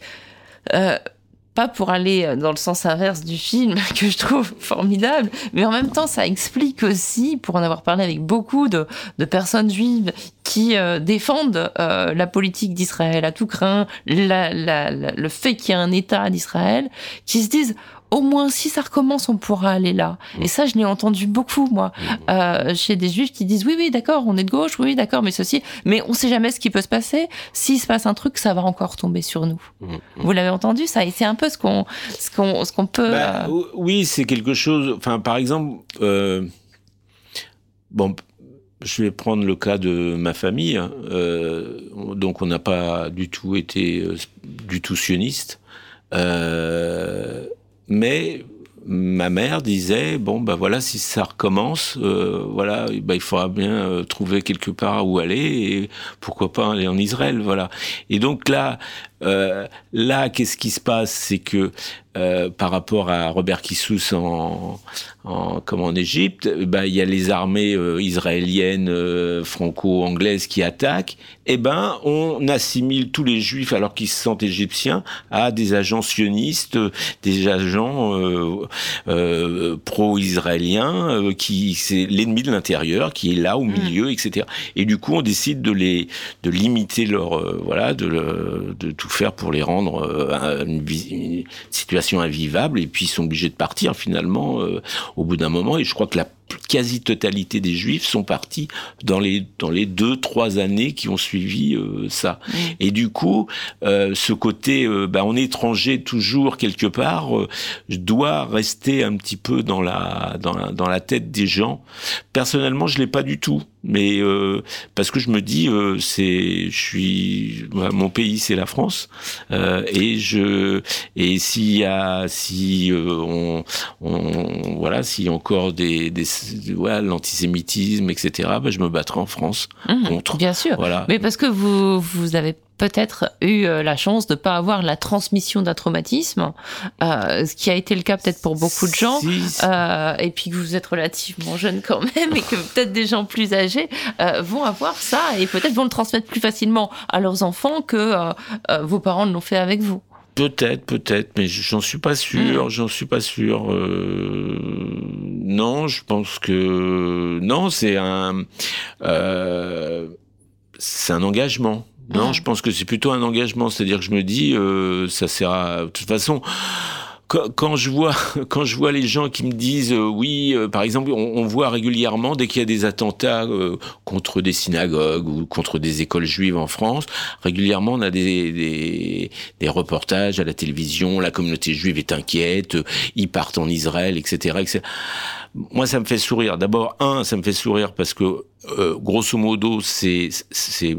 A: pas pour aller euh, dans le sens inverse du film, que je trouve formidable, mais en même temps, ça explique aussi, pour en avoir parlé avec beaucoup de, de personnes juives qui euh, défendent euh, la politique d'Israël à tout craint, la, la, le fait qu'il y ait un État d'Israël, qui se disent au moins si ça recommence, on pourra aller là. Mm. Et ça, je l'ai entendu beaucoup, moi, mm. euh, chez des juifs qui disent oui, oui, d'accord, on est de gauche, oui, d'accord, mais ceci, mais on sait jamais ce qui peut se passer. S'il se passe un truc, ça va encore tomber sur nous. Mm. Vous l'avez entendu, ça, et c'est un peu ce qu'on, ce qu'on, ce qu'on peut.
B: Bah, euh, oui, c'est quelque chose. Enfin, par exemple, euh, bon. Je vais prendre le cas de ma famille. Hein. donc, on n'a pas du tout été du tout sioniste. Euh, mais ma mère disait bon bah voilà si ça recommence euh, voilà bah, il faudra bien euh, trouver quelque part où aller et pourquoi pas aller en Israël voilà. Et donc là euh, là qu'est-ce qui se passe? C'est que euh, par rapport à Robert Kissous en, en comme en Égypte, bah il y a les armées euh, israéliennes euh, franco-anglaises qui attaquent. Eh ben, on assimile tous les juifs alors qu'ils se sentent égyptiens à des agents sionistes, des agents pro-israéliens qui c'est l'ennemi de l'intérieur qui est là au mm. milieu, etc. Et du coup, on décide de les de limiter leur voilà de, de tout faire pour les rendre une, une situation invivable et puis ils sont obligés de partir finalement euh, au bout d'un moment et je crois que la quasi-totalité des juifs sont partis dans les dans les deux trois années qui ont suivi euh, ça. Et du coup euh, ce côté bah, on est étranger toujours quelque part doit rester un petit peu dans la dans la, dans la tête des gens. Personnellement je l'ai pas du tout mais euh, parce que je me dis euh, c'est je suis mon pays c'est la France euh, et je et s'il y a si on, on, voilà s'il y a encore des, des l'antisémitisme etc bah, je me battrai en France
A: mmh,
B: contre.
A: bien sûr. Voilà. Mais parce que vous vous avez peut-être eu euh, la chance de ne pas avoir la transmission d'un traumatisme, euh, ce qui a été le cas peut-être pour beaucoup de gens, euh, et puis que vous êtes relativement jeune quand même, et que peut-être des gens plus âgés euh, vont avoir ça, et peut-être vont le transmettre plus facilement à leurs enfants que vos parents l'ont fait avec vous.
B: Peut-être, peut-être, mais j'en suis pas sûr, mm. j'en suis pas sûr. Euh, non, je pense que non, c'est un, euh, c'est un engagement. Non, je pense que c'est plutôt un engagement. C'est-à-dire que je me dis, euh, ça sert à... De toute façon, quand, je vois quand je vois les gens qui me disent euh, oui, euh, par exemple, on, voit régulièrement dès qu'il y a des attentats contre des synagogues ou contre des écoles juives en France, régulièrement on a des, des, des reportages à la télévision, la communauté juive est inquiète, ils partent en Israël, etc., etc. Moi, ça me fait sourire. D'abord, un, ça me fait sourire parce que euh, grosso modo, c'est c'est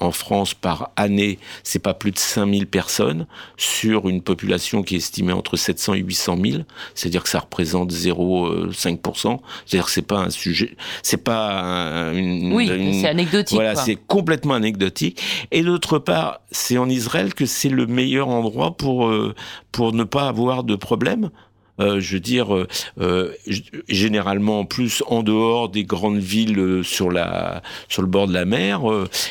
B: en France par année, c'est pas plus de 5000 personnes sur une population qui est estimée entre 700 et 800 000. C'est-à-dire que ça représente 0,5%. C'est-à-dire que c'est pas un sujet, c'est pas une,
A: oui, c'est anecdotique.
B: Voilà, c'est complètement anecdotique. Et d'autre part, c'est en Israël que c'est le meilleur endroit pour euh, pour ne pas avoir de problème euh, je veux dire, euh, euh, généralement plus en dehors des grandes villes sur la sur le bord de la mer.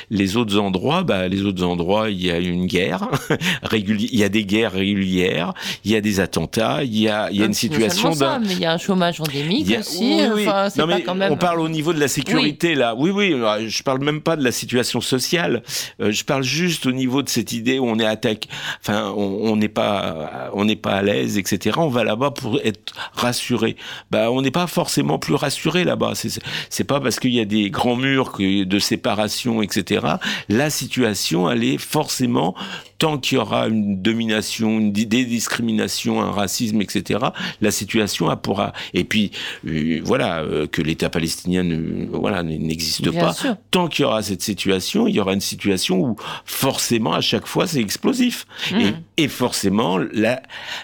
B: les autres endroits, bah, les autres endroits, il y a une guerre il y a des guerres régulières, il y a des attentats, il y a il y a une situation
A: d'un. Mais il y a un chômage endémique aussi. Oui, Enfin, non, mais quand même...
B: On parle au niveau de la sécurité là. Oui, oui. Je parle même pas de la situation sociale. je parle juste au niveau de cette idée où on est attaqué. Enfin, on n'est pas on n'est pas à l'aise, etc. On va là-bas pour être rassuré. Bah, on n'est pas forcément plus rassuré là-bas. C'est pas parce qu'il y a des grands murs de séparation, etc. La situation, elle est forcément tant qu'il y aura une domination, une discrimination, un racisme, etc., la situation a pourra. Et puis, euh, voilà, euh, que l'État palestinien ne, voilà, n'existe pas. Tant qu'il y aura cette situation, il y aura une situation où forcément, à chaque fois, c'est explosif. Mmh. Et, et, forcément,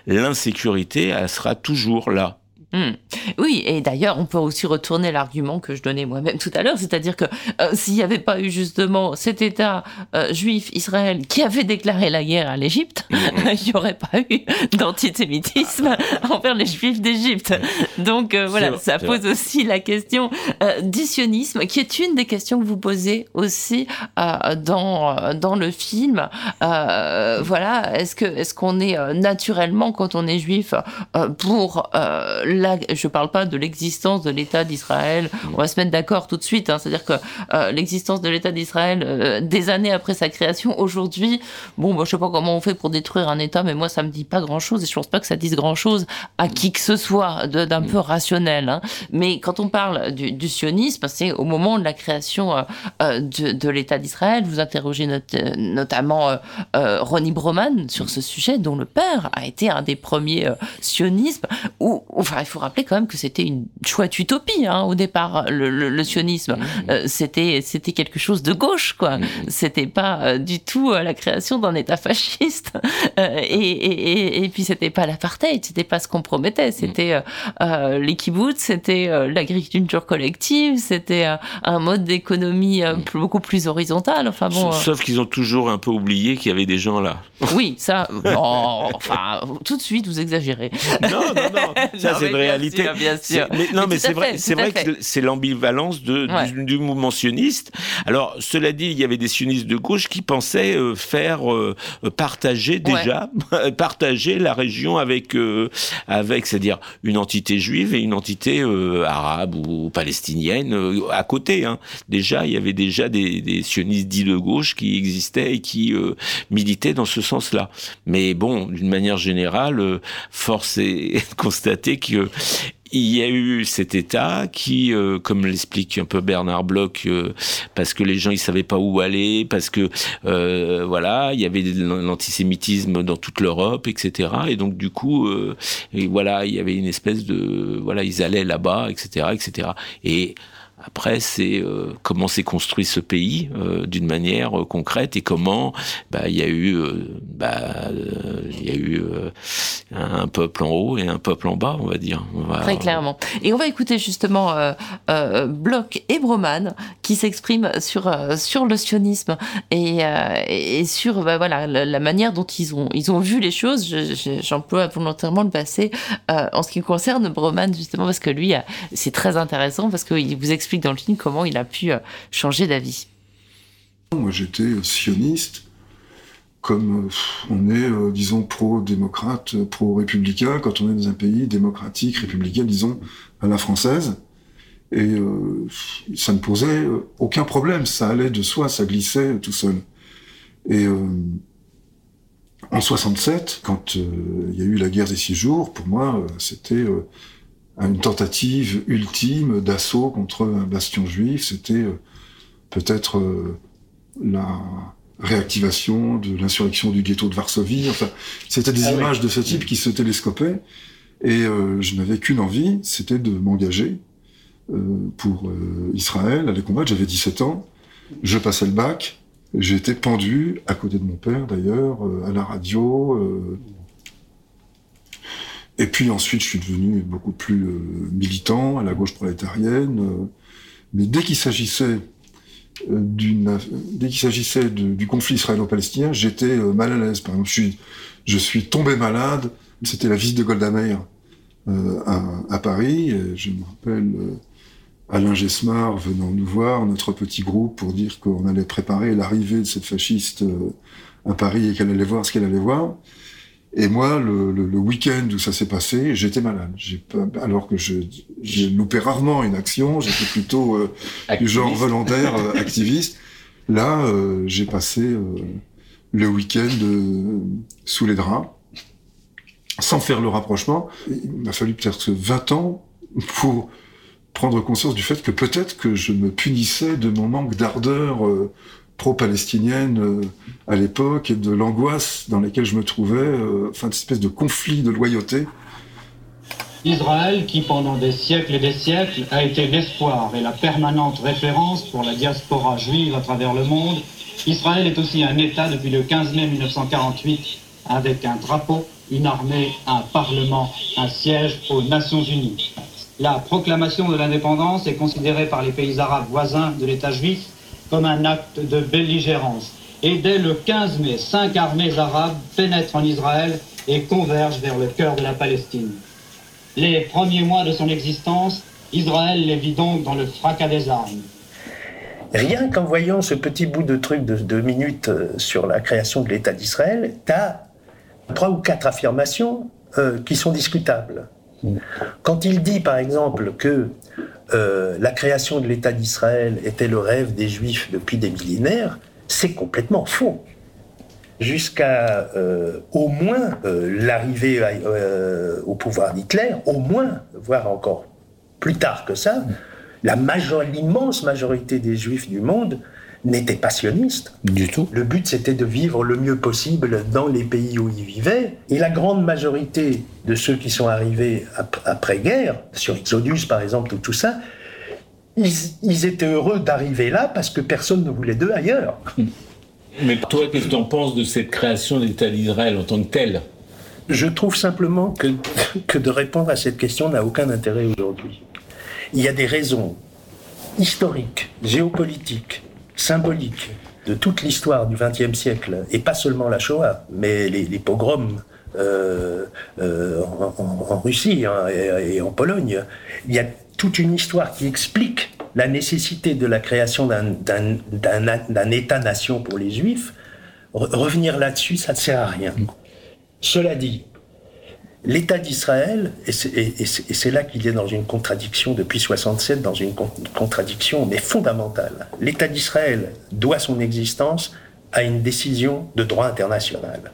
B: l'insécurité, sera toujours là.
A: Hmm. Oui, et d'ailleurs, on peut aussi retourner l'argument que je donnais moi-même tout à l'heure, c'est-à-dire que euh, s'il n'y avait pas eu justement cet État euh, juif, Israël, qui avait déclaré la guerre à l'Égypte, hmm. il n'y aurait pas eu d'antisémitisme envers les juifs d'Égypte. Donc euh, voilà, ça pose aussi la question du sionisme, qui est une des questions que vous posez aussi dans, dans le film. voilà, est-ce que est-ce qu'on est naturellement, quand on est juif, pour je ne parle pas de l'existence de l'État d'Israël. On va se mettre d'accord tout de suite. Hein. C'est-à-dire que euh, l'existence de l'État d'Israël, euh, des années après sa création, aujourd'hui, bon, bah, je sais pas comment on fait pour détruire un État, mais moi, ça me dit pas grand-chose et je pense pas que ça dise grand-chose à qui que ce soit d'un peu rationnel. Hein. Mais quand on parle du, sionisme, c'est au moment de la création euh, de, l'État d'Israël. Vous interrogez notamment Ronnie Broman sur ce sujet, dont le père a été un des premiers sionismes, où, enfin, faut rappeler quand même que c'était une chouette utopie hein, au départ, le, sionisme. Mmh. Euh, c'était c'était quelque chose de gauche, quoi. Mmh. C'était pas euh, du tout euh, la création d'un État fasciste. et, et, et, puis c'était pas l'apartheid, c'était pas ce qu'on promettait. C'était les kibbutz, c'était l'agriculture collective, c'était un mode d'économie beaucoup plus horizontal. Enfin bon.
B: Sauf qu'ils ont toujours un peu oublié qu'il y avait des gens là.
A: Oui, ça. enfin, tout de suite, vous exagérez.
B: Non, non, non. Ça, c'est réalité. non, mais, c'est vrai, c'est vrai que c'est l'ambivalence du, mouvement sioniste. Alors, cela dit, il y avait des sionistes de gauche qui pensaient euh, faire euh, partager déjà, partager la région avec, euh, avec, c'est-à-dire une entité juive et une entité arabe ou palestinienne à côté. Hein. Déjà, il y avait déjà des, des sionistes dits de gauche qui existaient et qui militaient dans ce sens-là. Mais bon, d'une manière générale, force est de constater que il y a eu cet État qui, euh, comme l'explique un peu Bernard Bloch, euh, parce que les gens ils savaient pas où aller, parce que euh, voilà, il y avait l'antisémitisme dans toute l'Europe, etc. Et donc du coup, voilà, il y avait une espèce de voilà, ils allaient là-bas, etc., etc. Et après, c'est euh, comment s'est construit ce pays euh, d'une manière euh, concrète et comment bah, il y a eu, bah, un peuple en haut et un peuple en bas, on va dire.
A: Très clairement. Et on va écouter justement Bloch et Broman qui s'expriment sur sur le sionisme et, sur bah, voilà la, manière dont ils ont ils ont vu les choses. J'emploie volontairement le passé en ce qui concerne Broman justement parce que lui c'est très intéressant parce qu'il vous explique dans le film comment il a pu euh, changer d'avis.
E: Moi, j'étais euh, sioniste, comme euh, on est, disons, pro-démocrate, pro-républicain, quand on est dans un pays démocratique, républicain, disons, à la française. Et ça ne posait aucun problème, ça allait de soi, ça glissait tout seul. Et en 67, quand il y a eu la guerre des six jours, pour moi, c'était une tentative ultime d'assaut contre un bastion juif. C'était euh, peut-être euh, la réactivation de l'insurrection du ghetto de Varsovie. Enfin, c'était des ah images de ce type qui se télescopaient. Et euh, je n'avais qu'une envie, c'était de m'engager pour Israël, aller combattre. J'avais 17 ans, je passais le bac, j'étais pendu, à côté de mon père d'ailleurs, à la radio, et puis ensuite, je suis devenu beaucoup plus euh, militant à la gauche prolétarienne. Euh, mais dès qu'il s'agissait euh, d'une, dès qu'il s'agissait du conflit israélo-palestinien, j'étais mal à l'aise. Par exemple, je suis, tombé malade. C'était la visite de Golda Meir à, Paris. Je me rappelle Alain Gesmar venant nous voir, notre petit groupe, pour dire qu'on allait préparer l'arrivée de cette fasciste à Paris et qu'elle allait voir ce qu'elle allait voir. Et moi, le, le, le week-end où ça s'est passé, j'étais malade. Alors que je, j'ai loupé rarement une action, j'étais plutôt euh, du genre volontaire, euh, activiste. Là, euh, j'ai passé le week-end sous les draps. sans faire le rapprochement. Il m'a fallu peut-être 20 ans pour prendre conscience du fait que peut-être que je me punissais de mon manque d'ardeur pro-palestinienne euh, à l'époque et de l'angoisse dans laquelle je me trouvais, euh, enfin, une espèce de conflit de loyauté.
D: Israël, qui pendant des siècles et des siècles a été l'espoir et la permanente référence pour la diaspora juive à travers le monde, Israël est aussi un État depuis le 15 mai 1948 avec un drapeau, une armée, un parlement, un siège aux Nations Unies. La proclamation de l'indépendance est considérée par les pays arabes voisins de l'État juif comme un acte de belligérance. Et dès le 15 mai, cinq armées arabes pénètrent en Israël et convergent vers le cœur de la Palestine. Les premiers mois de son existence, Israël les vit donc dans le fracas des armes.
F: Rien qu'en voyant ce petit bout de truc de deux minutes euh, sur la création de l'État d'Israël, tu as trois ou quatre affirmations euh, qui sont discutables. Quand il dit, par exemple, que euh, la création de l'État d'Israël était le rêve des Juifs depuis des millénaires, c'est complètement faux. Jusqu'à euh, au moins euh, l'arrivée au pouvoir d'Hitler, au moins, voire encore plus tard que ça, l'immense majorité des Juifs du monde n'était pas sioniste.
B: Du tout.
F: Le but, c'était de vivre le mieux possible dans les pays où ils vivaient. Et la grande majorité de ceux qui sont arrivés après-guerre, sur Exodus par exemple, ou tout ça, ils, étaient heureux d'arriver là parce que personne ne voulait d'eux ailleurs.
B: Mais toi, qu'est-ce que tu en penses de cette création d'État d'Israël en tant que tel?
F: Je trouve simplement que, que de répondre à cette question n'a aucun intérêt aujourd'hui. Il y a des raisons historiques, géopolitiques, symbolique de toute l'histoire du XXe siècle, et pas seulement la Shoah, mais les, pogroms euh, euh, en, Russie hein, et, en Pologne, il y a toute une histoire qui explique la nécessité de la création d'un État-nation pour les Juifs. revenir là-dessus, ça ne sert à rien. Cela dit, L'État d'Israël, et c'est là qu'il est dans une contradiction depuis 67, dans une contradiction mais fondamentale. L'État d'Israël doit son existence à une décision de droit international.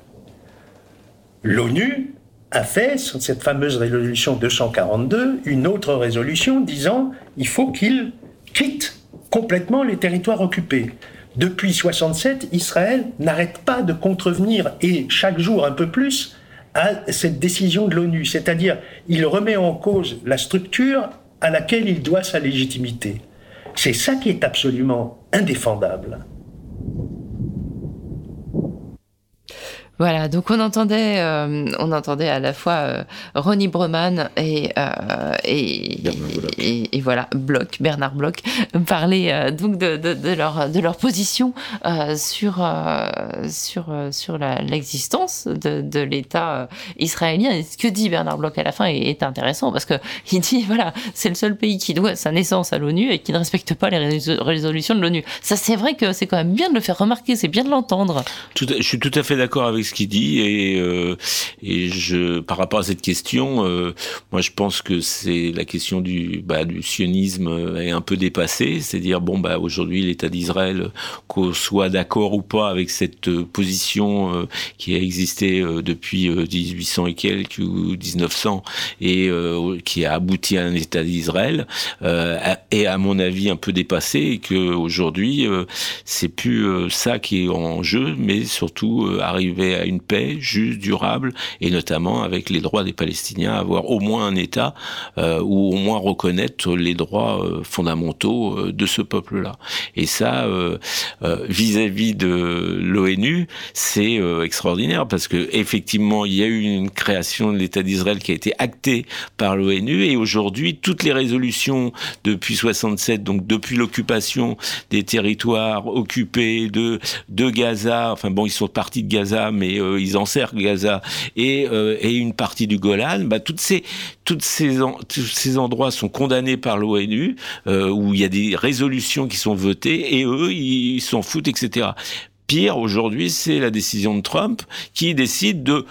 F: L'ONU a fait, sur cette fameuse résolution 242, une autre résolution disant il faut qu'il quitte complètement les territoires occupés. Depuis 67, Israël n'arrête pas de contrevenir et chaque jour un peu plus à cette décision de l'ONU, c'est-à-dire il remet en cause la structure à laquelle il doit sa légitimité. C'est ça qui est absolument indéfendable.
A: Voilà, donc on entendait, euh, on entendait à la fois euh, Ronnie Breman et, euh, et, et, voilà Bloch, Bernard Bloch parler donc de, de, leur de leur position sur sur sur l'existence de, de l'État israélien. Et ce que dit Bernard Bloch à la fin est, intéressant parce que il dit voilà c'est le seul pays qui doit sa naissance à l'ONU et qui ne respecte pas les résolutions de l'ONU. Ça c'est vrai que c'est quand même bien de le faire remarquer, c'est bien de l'entendre.
B: Je suis tout à fait d'accord avec ce qu'il dit et euh, et je par rapport à cette question, euh, moi je pense que c'est la question du bah, sionisme est un peu dépassée, c'est-à-dire bon bah aujourd'hui l'État d'Israël qu'on soit d'accord ou pas avec cette position euh, qui a existé euh, depuis 1800 et quelques ou 1900 et qui a abouti à un État d'Israël est à mon avis un peu dépassé et que aujourd'hui c'est plus ça qui est en jeu mais surtout arriver à une paix juste, durable, et notamment avec les droits des Palestiniens à avoir au moins un État euh, ou au moins reconnaître les droits euh, fondamentaux euh, de ce peuple-là. Et ça, vis-à-vis de l'ONU, c'est extraordinaire parce que effectivement, il y a eu une création de l'État d'Israël qui a été actée par l'ONU et aujourd'hui, toutes les résolutions depuis 67, donc depuis l'occupation des territoires occupés de de Gaza, enfin bon, ils sont partis de Gaza, mais et euh, ils encerclent Gaza. Et, euh, et une partie du Golan, bah, toutes ces, toutes ces, tous ces endroits sont condamnés par l'ONU, euh, où il y a des résolutions qui sont votées, et eux, ils s'en foutent, etc pire aujourd'hui, c'est la décision de Trump qui décide de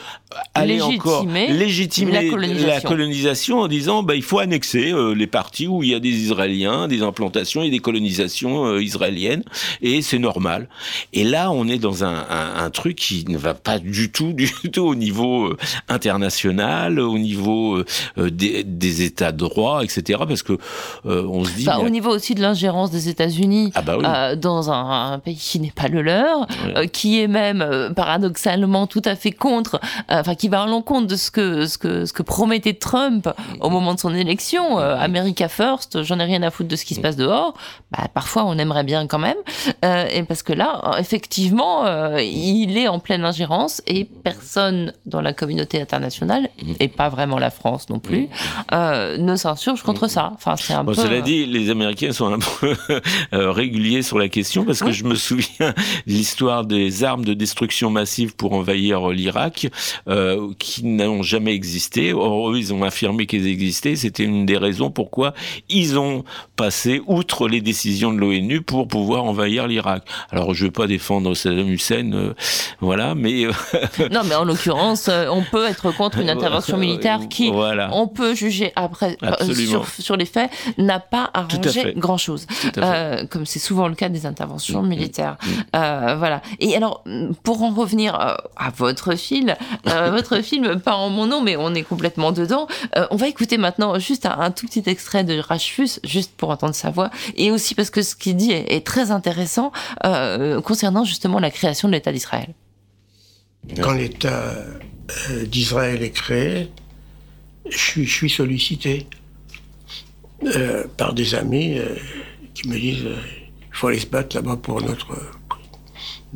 B: aller encore légitimer la colonisation. en disant bah, il faut annexer euh, les parties où il y a des Israéliens, des implantations et des colonisations euh, israéliennes, et c'est normal. Et là, on est dans un, un, un, truc qui ne va pas du tout, du tout au niveau euh, international, au niveau des, des, États de droit, etc. Parce que on se dit.
A: Enfin, Au niveau aussi de l'ingérence des États-Unis ah bah dans un, pays qui n'est pas le leur, qui est même paradoxalement tout à fait contre enfin qui va à l'encontre de ce que, ce que, ce que promettait Trump au moment de son élection, euh, America First, j'en ai rien à foutre de ce qui se passe dehors, bah, parfois on aimerait bien quand même, euh, et parce que là, effectivement, euh, il est en pleine ingérence et personne dans la communauté internationale, et pas vraiment la France non plus, ne s'insurge contre ça. Enfin, c'est un
B: peu... Cela dit, les Américains sont un peu réguliers sur la question, parce que je me souviens l'histoire des armes de destruction massive pour envahir l'Irak. Euh, qui n'ont jamais existé. Or, eux, ils ont affirmé qu'ils existaient. C'était une des raisons pourquoi ils ont passé outre les décisions de l'ONU pour pouvoir envahir l'Irak. Alors, je ne veux pas défendre Saddam Hussein, euh, voilà, mais... Euh,
A: non, mais en l'occurrence, on peut être contre une intervention militaire qui, on peut juger après, sur, sur, les faits, n'a pas arrangé grand-chose. comme c'est souvent le cas des interventions mm, mm, militaires. Voilà. Et alors, pour en revenir à votre fil, votre film, pas en mon nom, mais on est complètement dedans. Euh, on va écouter maintenant juste un, tout petit extrait de Rachfus, juste pour entendre sa voix, et aussi parce que ce qu'il dit est, très intéressant euh, concernant justement la création de l'État d'Israël.
G: Quand l'État euh, d'Israël est créé, je suis, je suis sollicité par des amis qui me disent il faut aller se battre là-bas pour notre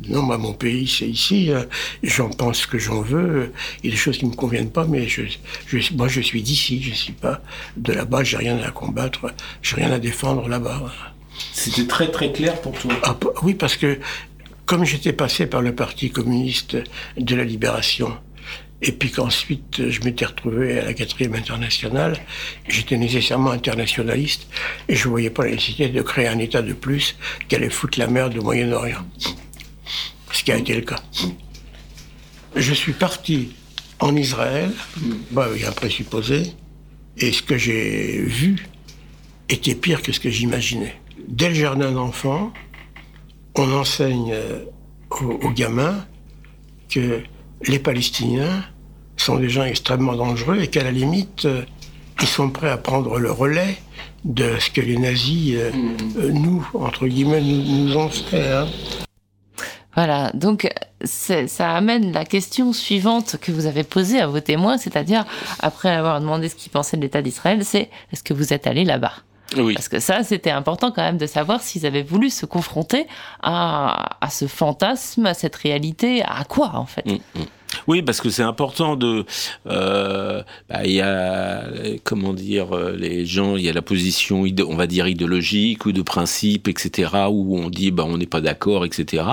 G: non, moi, mon pays, c'est ici. Hein. J'en pense ce que j'en veux. Il y a des choses qui me conviennent pas, mais je, je moi, je suis d'ici. Je suis pas de là-bas. J'ai rien à combattre. J'ai rien à défendre là-bas.
F: C'était très très clair pour toi.
G: Ah, oui, parce que comme j'étais passé par le Parti communiste de la Libération, et puis qu'ensuite je m'étais retrouvé à la quatrième internationale, j'étais nécessairement internationaliste et je voyais pas la nécessité de créer un État de plus qui allait foutre la merde au Moyen-Orient ce qui a été le cas. Je suis parti en Israël, bah, il y a un présupposé, et ce que j'ai vu était pire que ce que j'imaginais. Dès le jardin d'enfants, on enseigne euh, aux, gamins que les Palestiniens sont des gens extrêmement dangereux et qu'à la limite, euh, ils sont prêts à prendre le relais de ce que les nazis, euh, mm. nous, entre guillemets, nous, ont fait. Hein.
A: Voilà, donc ça amène la question suivante que vous avez posée à vos témoins, c'est-à-dire, après avoir demandé ce qu'ils pensaient de l'État d'Israël, c'est est-ce que vous êtes allé là-bas? Oui. Parce que ça, c'était important quand même de savoir s'ils avaient voulu se confronter à, à, ce fantasme, à cette réalité, à quoi en fait? Mm, mm.
B: Oui, parce que c'est important de. Euh, bah, il y a, comment dire, euh, les gens, il y a la position, on va dire idéologique ou de principe, etc., où on dit, bah, on n'est pas d'accord, etc.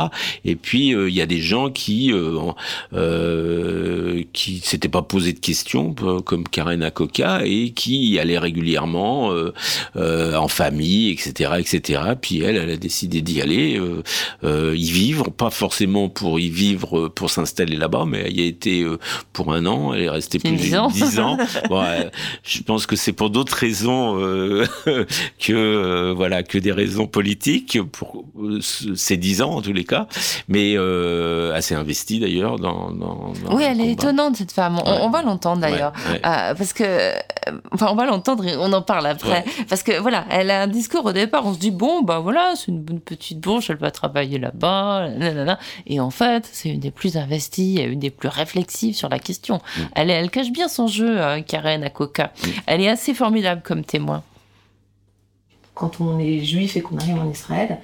B: Et puis euh, il y a des gens qui, euh, qui s'étaient pas posé de questions, comme Karen Akoka, et qui y allaient régulièrement en famille, etc., etc. Puis elle, elle a décidé d'y aller, y vivre, pas forcément pour y vivre, pour s'installer là-bas, mais il y a été euh, pour un an, elle est restée plus de 10 ans. je pense que c'est pour d'autres raisons euh, que euh, voilà que des raisons politiques pour ces 10 ans en tous les cas, mais assez investie d'ailleurs dans, dans,
A: Oui, elle est étonnante cette femme. On, va l'entendre d'ailleurs. parce que enfin on va l'entendre et on en parle après. Parce que voilà, elle a un discours au départ, on se dit bon bah voilà, c'est une bonne petite bourge, elle va travailler là-bas, et en fait, c'est une des plus investies, une des plus réflexive sur la question. Mm. Elle, elle cache bien son jeu, euh, Karen Akoka. Mm. Elle est assez formidable comme témoin.
H: Quand on est juif et qu'on arrive en Israël,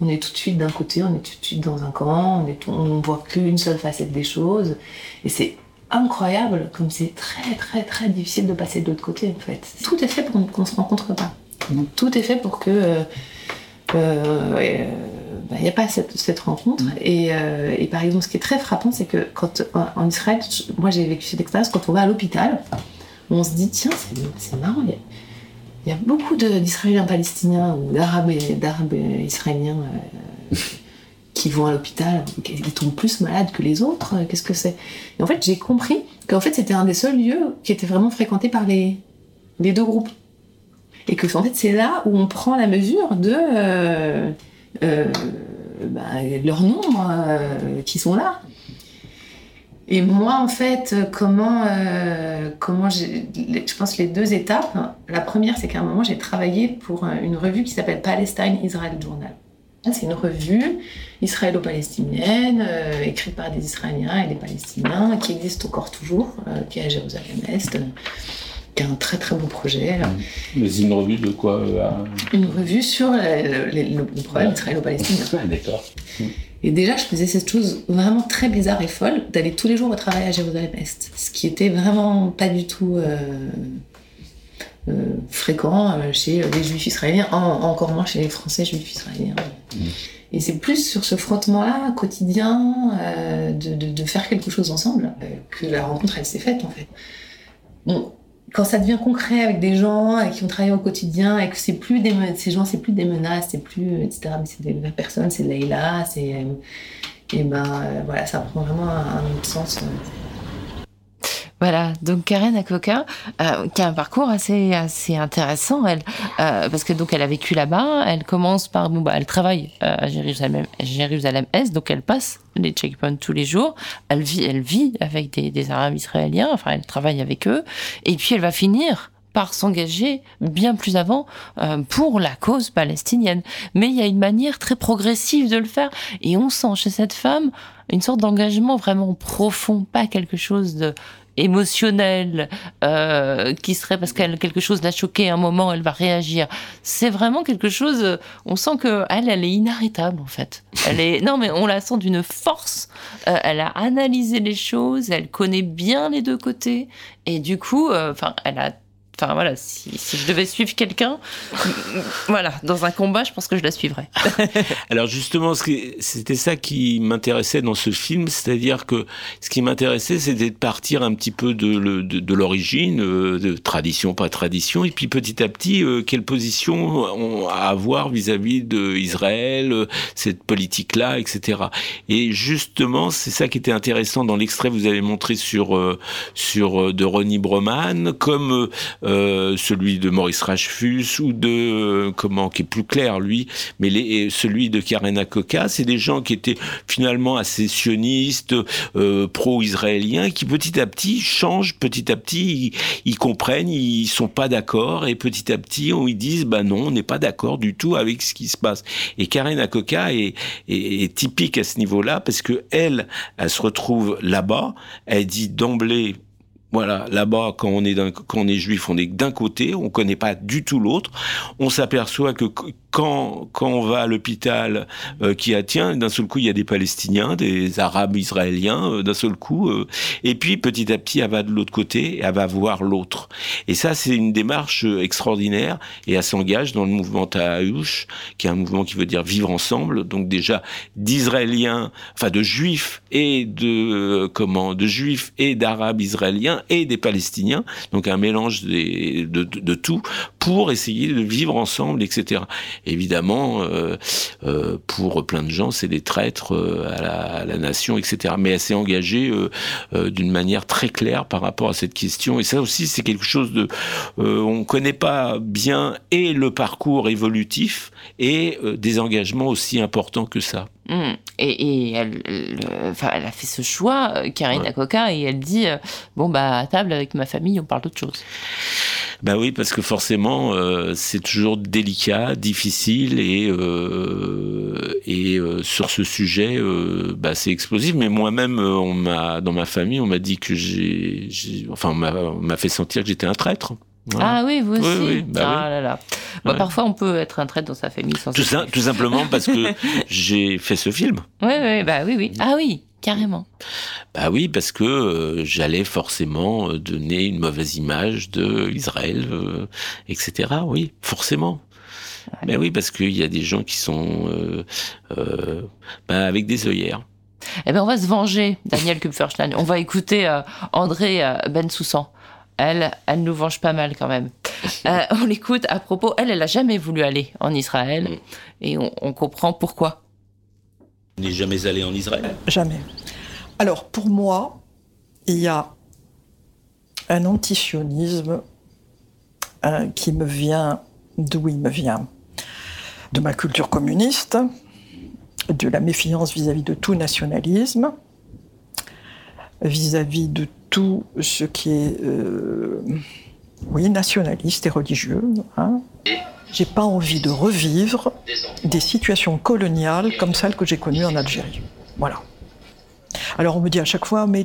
H: on est tout de suite d'un côté, on est tout de suite dans un camp, on ne voit qu'une seule facette des choses. Et c'est incroyable comme c'est très très très difficile de passer de l'autre côté en fait. Tout est fait pour qu'on ne se rencontre pas. tout est fait pour que euh, euh, n'y a pas cette, cette rencontre. Euh, et, par exemple, ce qui est très frappant, c'est que quand en Israël, moi j'ai vécu cette expérience, quand on va à l'hôpital, on se dit tiens, c'est marrant, il y, a beaucoup d'Israéliens palestiniens ou d'Arabes israéliens euh, qui vont à l'hôpital, ils tombent plus malades que les autres. Qu'est-ce que c'est? Et en fait, j'ai compris qu'en fait, c'était un des seuls lieux qui était vraiment fréquenté par les, les deux groupes. Et que en fait, c'est là où on prend la mesure de euh, euh, bah, nombre euh, qui sont là. Et moi, en fait, comment, euh, comment je pense les deux étapes. La première, c'est qu'à un moment, j'ai travaillé pour une revue qui s'appelle Palestine Israel Journal. C'est une revue israélo-palestinienne, euh, écrite par des Israéliens et des Palestiniens, qui existe encore toujours, qui est à Jérusalem-Est, qui est un très très beau projet.
B: Mais c'est une revue de quoi
H: Une revue sur le, le problème israélo-palestinien.
B: D'accord.
H: Et déjà, je faisais cette chose vraiment très bizarre et folle d'aller tous les jours au travail à Jérusalem-Est, ce qui était vraiment pas du tout euh, euh, fréquent euh, chez les juifs israéliens, encore moins chez les français juifs israéliens. Et c'est plus sur ce frottement-là quotidien de, de, de, faire quelque chose ensemble que la rencontre, elle s'est faite en fait. Bon, quand ça devient concret avec des gens avec qui on travaille au quotidien et que c'est plus ces gens c'est plus des menaces c'est plus etc mais c'est des personnes c'est Leïla c'est et ben voilà ça prend vraiment un, autre sens
A: voilà, donc Karen Akoka, euh, qui a un parcours assez, assez intéressant, euh, parce que donc elle a vécu là-bas, elle commence par, bon, bah, elle travaille euh, à Jérusalem, Jérusalem Est, donc elle passe les checkpoints tous les jours, elle vit, elle vit avec des, des Arabes israéliens, enfin elle travaille avec eux, et puis elle va finir par s'engager bien plus avant euh, pour la cause palestinienne. Mais il y a une manière très progressive de le faire. Et on sent chez cette femme une sorte d'engagement vraiment profond, pas quelque chose de émotionnel euh, qui serait parce qu'elle quelque chose l'a choqué un moment elle va réagir. C'est vraiment quelque chose on sent que elle elle est inarrêtable en fait. Elle est non mais on la sent d'une force. Euh, elle a analysé les choses elle connaît bien les deux côtés. Et du coup euh, enfin elle a Enfin voilà, si, je devais suivre quelqu'un, voilà, dans un combat, je pense que je la suivrais.
B: Alors justement, c'était ça qui m'intéressait dans ce film, c'est-à-dire que ce qui m'intéressait, c'était de partir un petit peu de, l'origine, euh, de tradition, pas tradition, et puis petit à petit, euh, quelle position on, à avoir vis-à-vis d'Israël, euh, cette politique-là, etc. Et justement, c'est ça qui était intéressant dans l'extrait que vous avez montré sur, sur de Ronnie Broman, comme euh, celui de Maurice Rachfus ou de euh, comment qui est plus clair lui, mais celui de Karen Koka, c'est des gens qui étaient finalement assez sionistes, euh, pro-israéliens, qui petit à petit changent, petit à petit ils, comprennent, ils sont pas d'accord et petit à petit on, ils disent bah non, on n'est pas d'accord du tout avec ce qui se passe. Et Karen Akoka est, typique à ce niveau-là parce que elle, elle se retrouve là-bas, elle dit d'emblée voilà, là-bas, quand on est juif, on est d'un côté, on connaît pas du tout l'autre. On s'aperçoit que quand, quand on va à l'hôpital euh, qui a tiens, d'un seul coup, il y a des Palestiniens, des Arabes israéliens, euh, d'un seul coup. Euh, et puis, petit à petit, elle va de l'autre côté elle va voir l'autre. Et ça, c'est une démarche extraordinaire. Et elle s'engage dans le mouvement Tahaouch, qui est un mouvement qui veut dire vivre ensemble. Donc déjà, d'Israéliens, enfin de Juifs et de comment, de Juifs et d'Arabes israéliens et des Palestiniens. Donc un mélange des, de, de, de tout pour essayer de vivre ensemble, etc évidemment, euh, euh, pour plein de gens, c'est des traîtres euh, à la, nation, etc. Mais elle s'est engagée d'une manière très claire par rapport à cette question. Et ça aussi, c'est quelque chose de... on ne connaît pas bien et le parcours évolutif et des engagements aussi importants que ça.
A: Mmh. Et, elle, elle, a fait ce choix, Karine Akoka, et elle dit Bon, bah, à table avec ma famille, on parle d'autre chose.
B: Ben oui, parce que forcément, euh, c'est toujours délicat, difficile et euh, et euh, sur ce sujet, bah, c'est explosif. Mais moi-même, on m'a dans ma famille, on m'a dit que j'ai, enfin, on m'a fait sentir que j'étais un traître.
A: Ah oui, vous aussi. Bah ah là là. Bah, Parfois, on peut être un traître dans sa famille sans.
B: Tout, tout simplement parce que j'ai fait ce film.
A: Oui, oui, bah oui, oui. Ah oui. Carrément.
B: Bah oui, parce que euh, j'allais forcément euh, donner une mauvaise image de Israël, euh, etc. Oui, forcément. Mais oui, parce qu'il y a des gens qui sont bah, avec des œillères.
A: Eh ben, on va se venger, Daniel Kupferstein. On va écouter André Ben Soussan. Elle, elle nous venge pas mal quand même. on l'écoute à propos. Elle, elle a jamais voulu aller en Israël, mm. et on comprend pourquoi.
B: Vous n'êtes jamais allé en Israël
I: Jamais. Alors, pour moi, il y a un antisionisme euh, qui me vient d'où il me vient De ma culture communiste, de la méfiance vis-à-vis de tout nationalisme, vis-à-vis de tout ce qui est, euh, oui, nationaliste et religieux. Hein. J'ai pas envie de revivre des situations coloniales comme celles que j'ai connues en Algérie. Voilà. Alors on me dit à chaque fois, mais,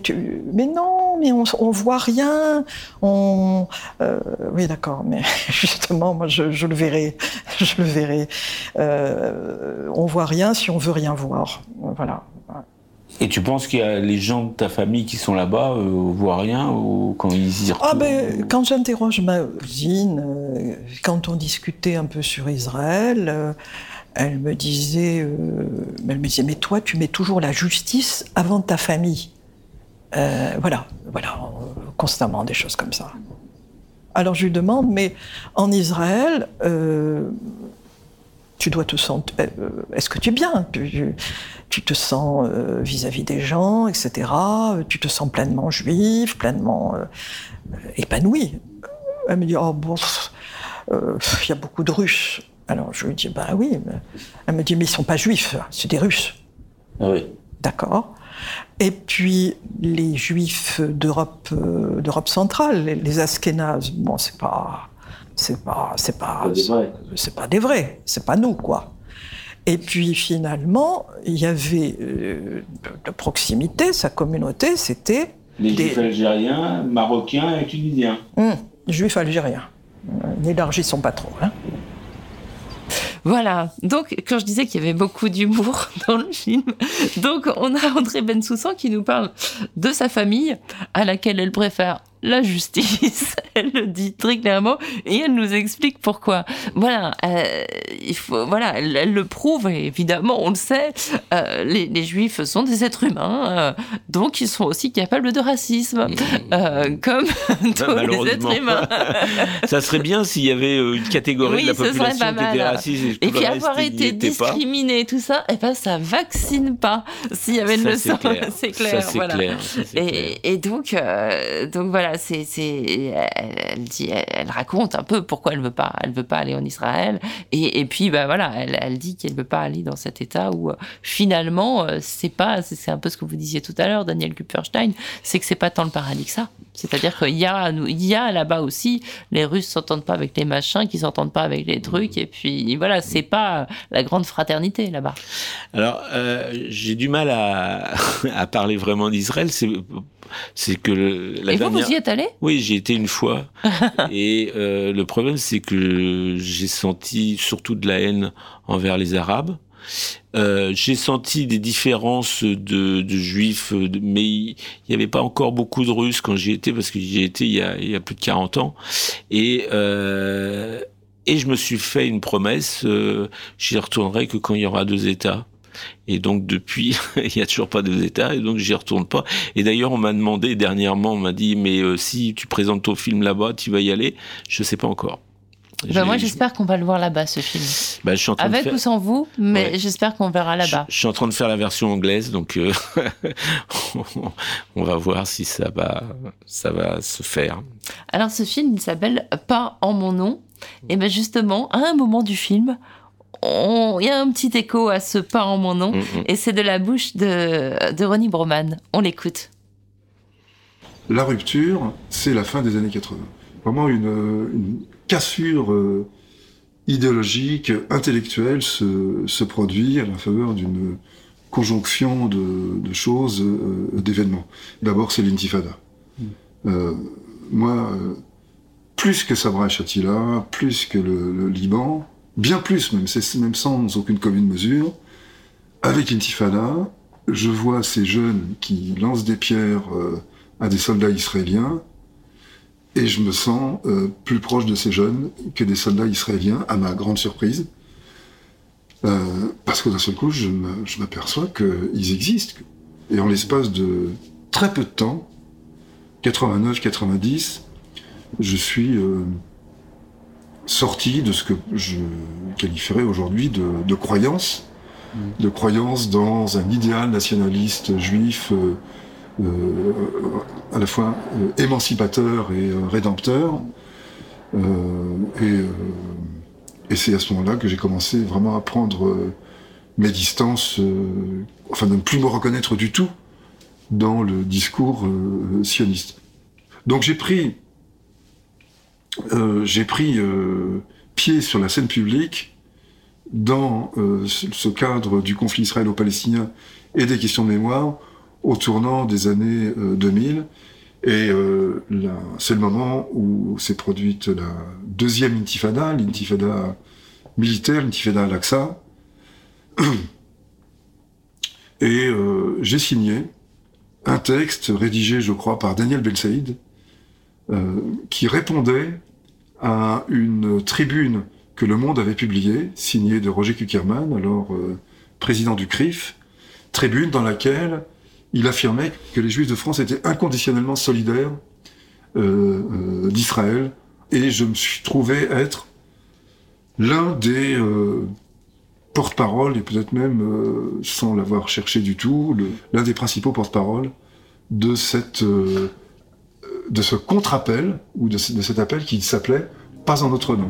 I: mais non, mais on, on voit rien. On, euh, oui, d'accord, mais justement, moi, je, je, le verrai, je le verrai. Euh, on voit rien si on veut rien voir. Voilà.
B: Et tu penses qu'il y a les gens de ta famille qui sont là-bas euh, voient rien ou quand ils y retournent
I: Ah ben, quand j'interroge ma cousine, euh, quand on discutait un peu sur Israël, euh, elle me disait, euh, elle me disait, mais toi, tu mets toujours la justice avant ta famille. Voilà, voilà, constamment des choses comme ça. Alors je lui demande, mais en Israël, tu dois te sentir. euh, Est-ce que tu es bien? Tu, tu te sens euh, vis-à-vis des gens, etc. Tu te sens pleinement juif, pleinement euh, épanoui. Elle me dit, oh bon, euh, il y a beaucoup de Russes. Alors je lui dis, bah oui. mais- Elle me dit, mais ils sont pas juifs, c'est des Russes.
B: Ah oui.
I: D'accord. Et puis les Juifs d'Europe, euh, d'Europe centrale, les, les Askénazes, bon, c'est pas, c'est pas, c'est pas,
B: Pas des vrais.
I: c'est pas des vrais, c'est pas nous quoi. Et puis finalement, il y avait euh, de, de proximité, sa communauté, c'était
B: Les
I: Des-
B: juifs algériens, marocains et tunisiens.
I: hum, juifs algériens. Euh, N'élargissons pas trop. Hein.
A: Voilà. Donc, quand je disais qu'il y avait beaucoup d'humour dans le film, donc on a André Bensoussan qui nous parle de sa famille à laquelle elle préfère la justice. Elle le dit très clairement et elle nous explique pourquoi. Voilà. euh, il faut, voilà. Elle, elle le prouve et évidemment, on le sait. euh, les, les juifs sont des êtres humains, euh, donc ils sont aussi capables de racisme, comme tous les êtres humains.
B: Ça serait bien s'il y avait une catégorie
A: Oui,
B: de la population qui était raciste et,
A: Et puis avoir été discriminé, tout ça, et ben ça vaccine pas. S'il y avait une leçon,
B: c'est clair.
A: c'est clair.
B: Ça, c'est
A: voilà.
B: clair. Ça, c'est clair.
A: Et, et donc, donc voilà, c'est, elle, elle dit, elle, elle raconte un peu pourquoi elle veut pas, elle veut pas aller en Israël. Et, et puis, bah voilà, elle, elle dit qu'elle veut pas aller dans cet état où euh, finalement, euh, c'est pas, c'est, un peu ce que vous disiez tout à l'heure, Daniel Kupferstein, c'est que c'est pas tant le paradis que ça. C'est-à-dire qu'il y a, il y a là-bas aussi, les Russes s'entendent pas avec les machins, qui s'entendent pas avec les trucs, et puis voilà, c'est pas la grande fraternité là-bas.
B: Alors, euh, j'ai du mal à, à parler vraiment d'Israël. C'est, que le- la
A: et vous,
B: dernière.
A: vous y êtes allé?
B: Oui, j'y étais une fois. et euh, le problème, c'est que j'ai senti surtout de la haine envers les Arabes. Euh, j'ai senti des différences de, de juifs, de- mais il n'y avait pas encore beaucoup de Russes quand j'y étais, parce que j'y étais il y a, il y a plus de 40 ans. Et, euh, et je me suis fait une promesse, j'y retournerai que quand il y aura deux États. Et donc depuis, il n'y a toujours pas deux États, et donc j'y retourne pas. Et d'ailleurs, on m'a demandé dernièrement, on m'a dit, mais euh, si tu présentes ton film là-bas, tu vas y aller? Je sais pas encore. J'ai-
A: Moi, j'espère qu'on va le voir là-bas, ce film.
B: bah, je suis en train de
A: Avec
B: faire-
A: ou sans vous, mais
B: Ouais.
A: j'espère qu'on verra là-bas.
B: Je, je suis en train de faire la version anglaise, donc euh, on va voir si ça va, ça va se faire.
A: Alors, ce film, il s'appelle Pas en mon nom. Et bien, justement, à un moment du film, il y a un petit écho à ce Pas en mon nom.
B: Mm, mm.
A: Et c'est de la bouche de, de Ronnie Broman. On l'écoute.
E: La rupture, c'est la fin des années 80. Vraiment une, une cassure euh, idéologique, intellectuelle se, se produit à la faveur d'une conjonction de, de choses, euh, d'événements. D'abord, c'est l'intifada. Euh, moi, euh, plus que Sabra et Shatila, plus que le, le Liban, bien plus même, même sans aucune commune mesure, avec l'intifada, je vois ces jeunes qui lancent des pierres euh, à des soldats israéliens, et je me sens euh, plus proche de ces jeunes que des soldats israéliens, à ma grande surprise. Euh, parce que d'un seul coup, je m'aperçois qu'ils existent. Et en l'espace de très peu de temps, 89-90, je suis sorti de ce que je qualifierais aujourd'hui de, de croyance de croyance dans un idéal nationaliste juif euh, euh, à la fois euh, émancipateur et rédempteur. et, et c'est à ce moment-là que j'ai commencé vraiment à prendre mes distances, enfin de ne plus me reconnaître du tout dans le discours sioniste. Donc j'ai pris, j'ai pris pied sur la scène publique dans euh, ce cadre du conflit israélo-palestinien et des questions de mémoire au tournant des années 2000. Euh, et euh, c'est le moment où s'est produite la deuxième intifada, l'intifada militaire, l'intifada al-Aqsa. Et j'ai signé un texte rédigé, je crois, par Daniel Belsaïd, qui répondait à une tribune que Le Monde avait publié, signé de Roger Kuckerman, alors euh, président du CRIF, tribune dans laquelle il affirmait que les Juifs de France étaient inconditionnellement solidaires euh, euh, d'Israël, et je me suis trouvé être l'un des porte-parole, et peut-être même, sans l'avoir cherché du tout, l'un des principaux porte-parole de cette de ce contre-appel, ou de, de cet appel qui s'appelait Pas en notre nom.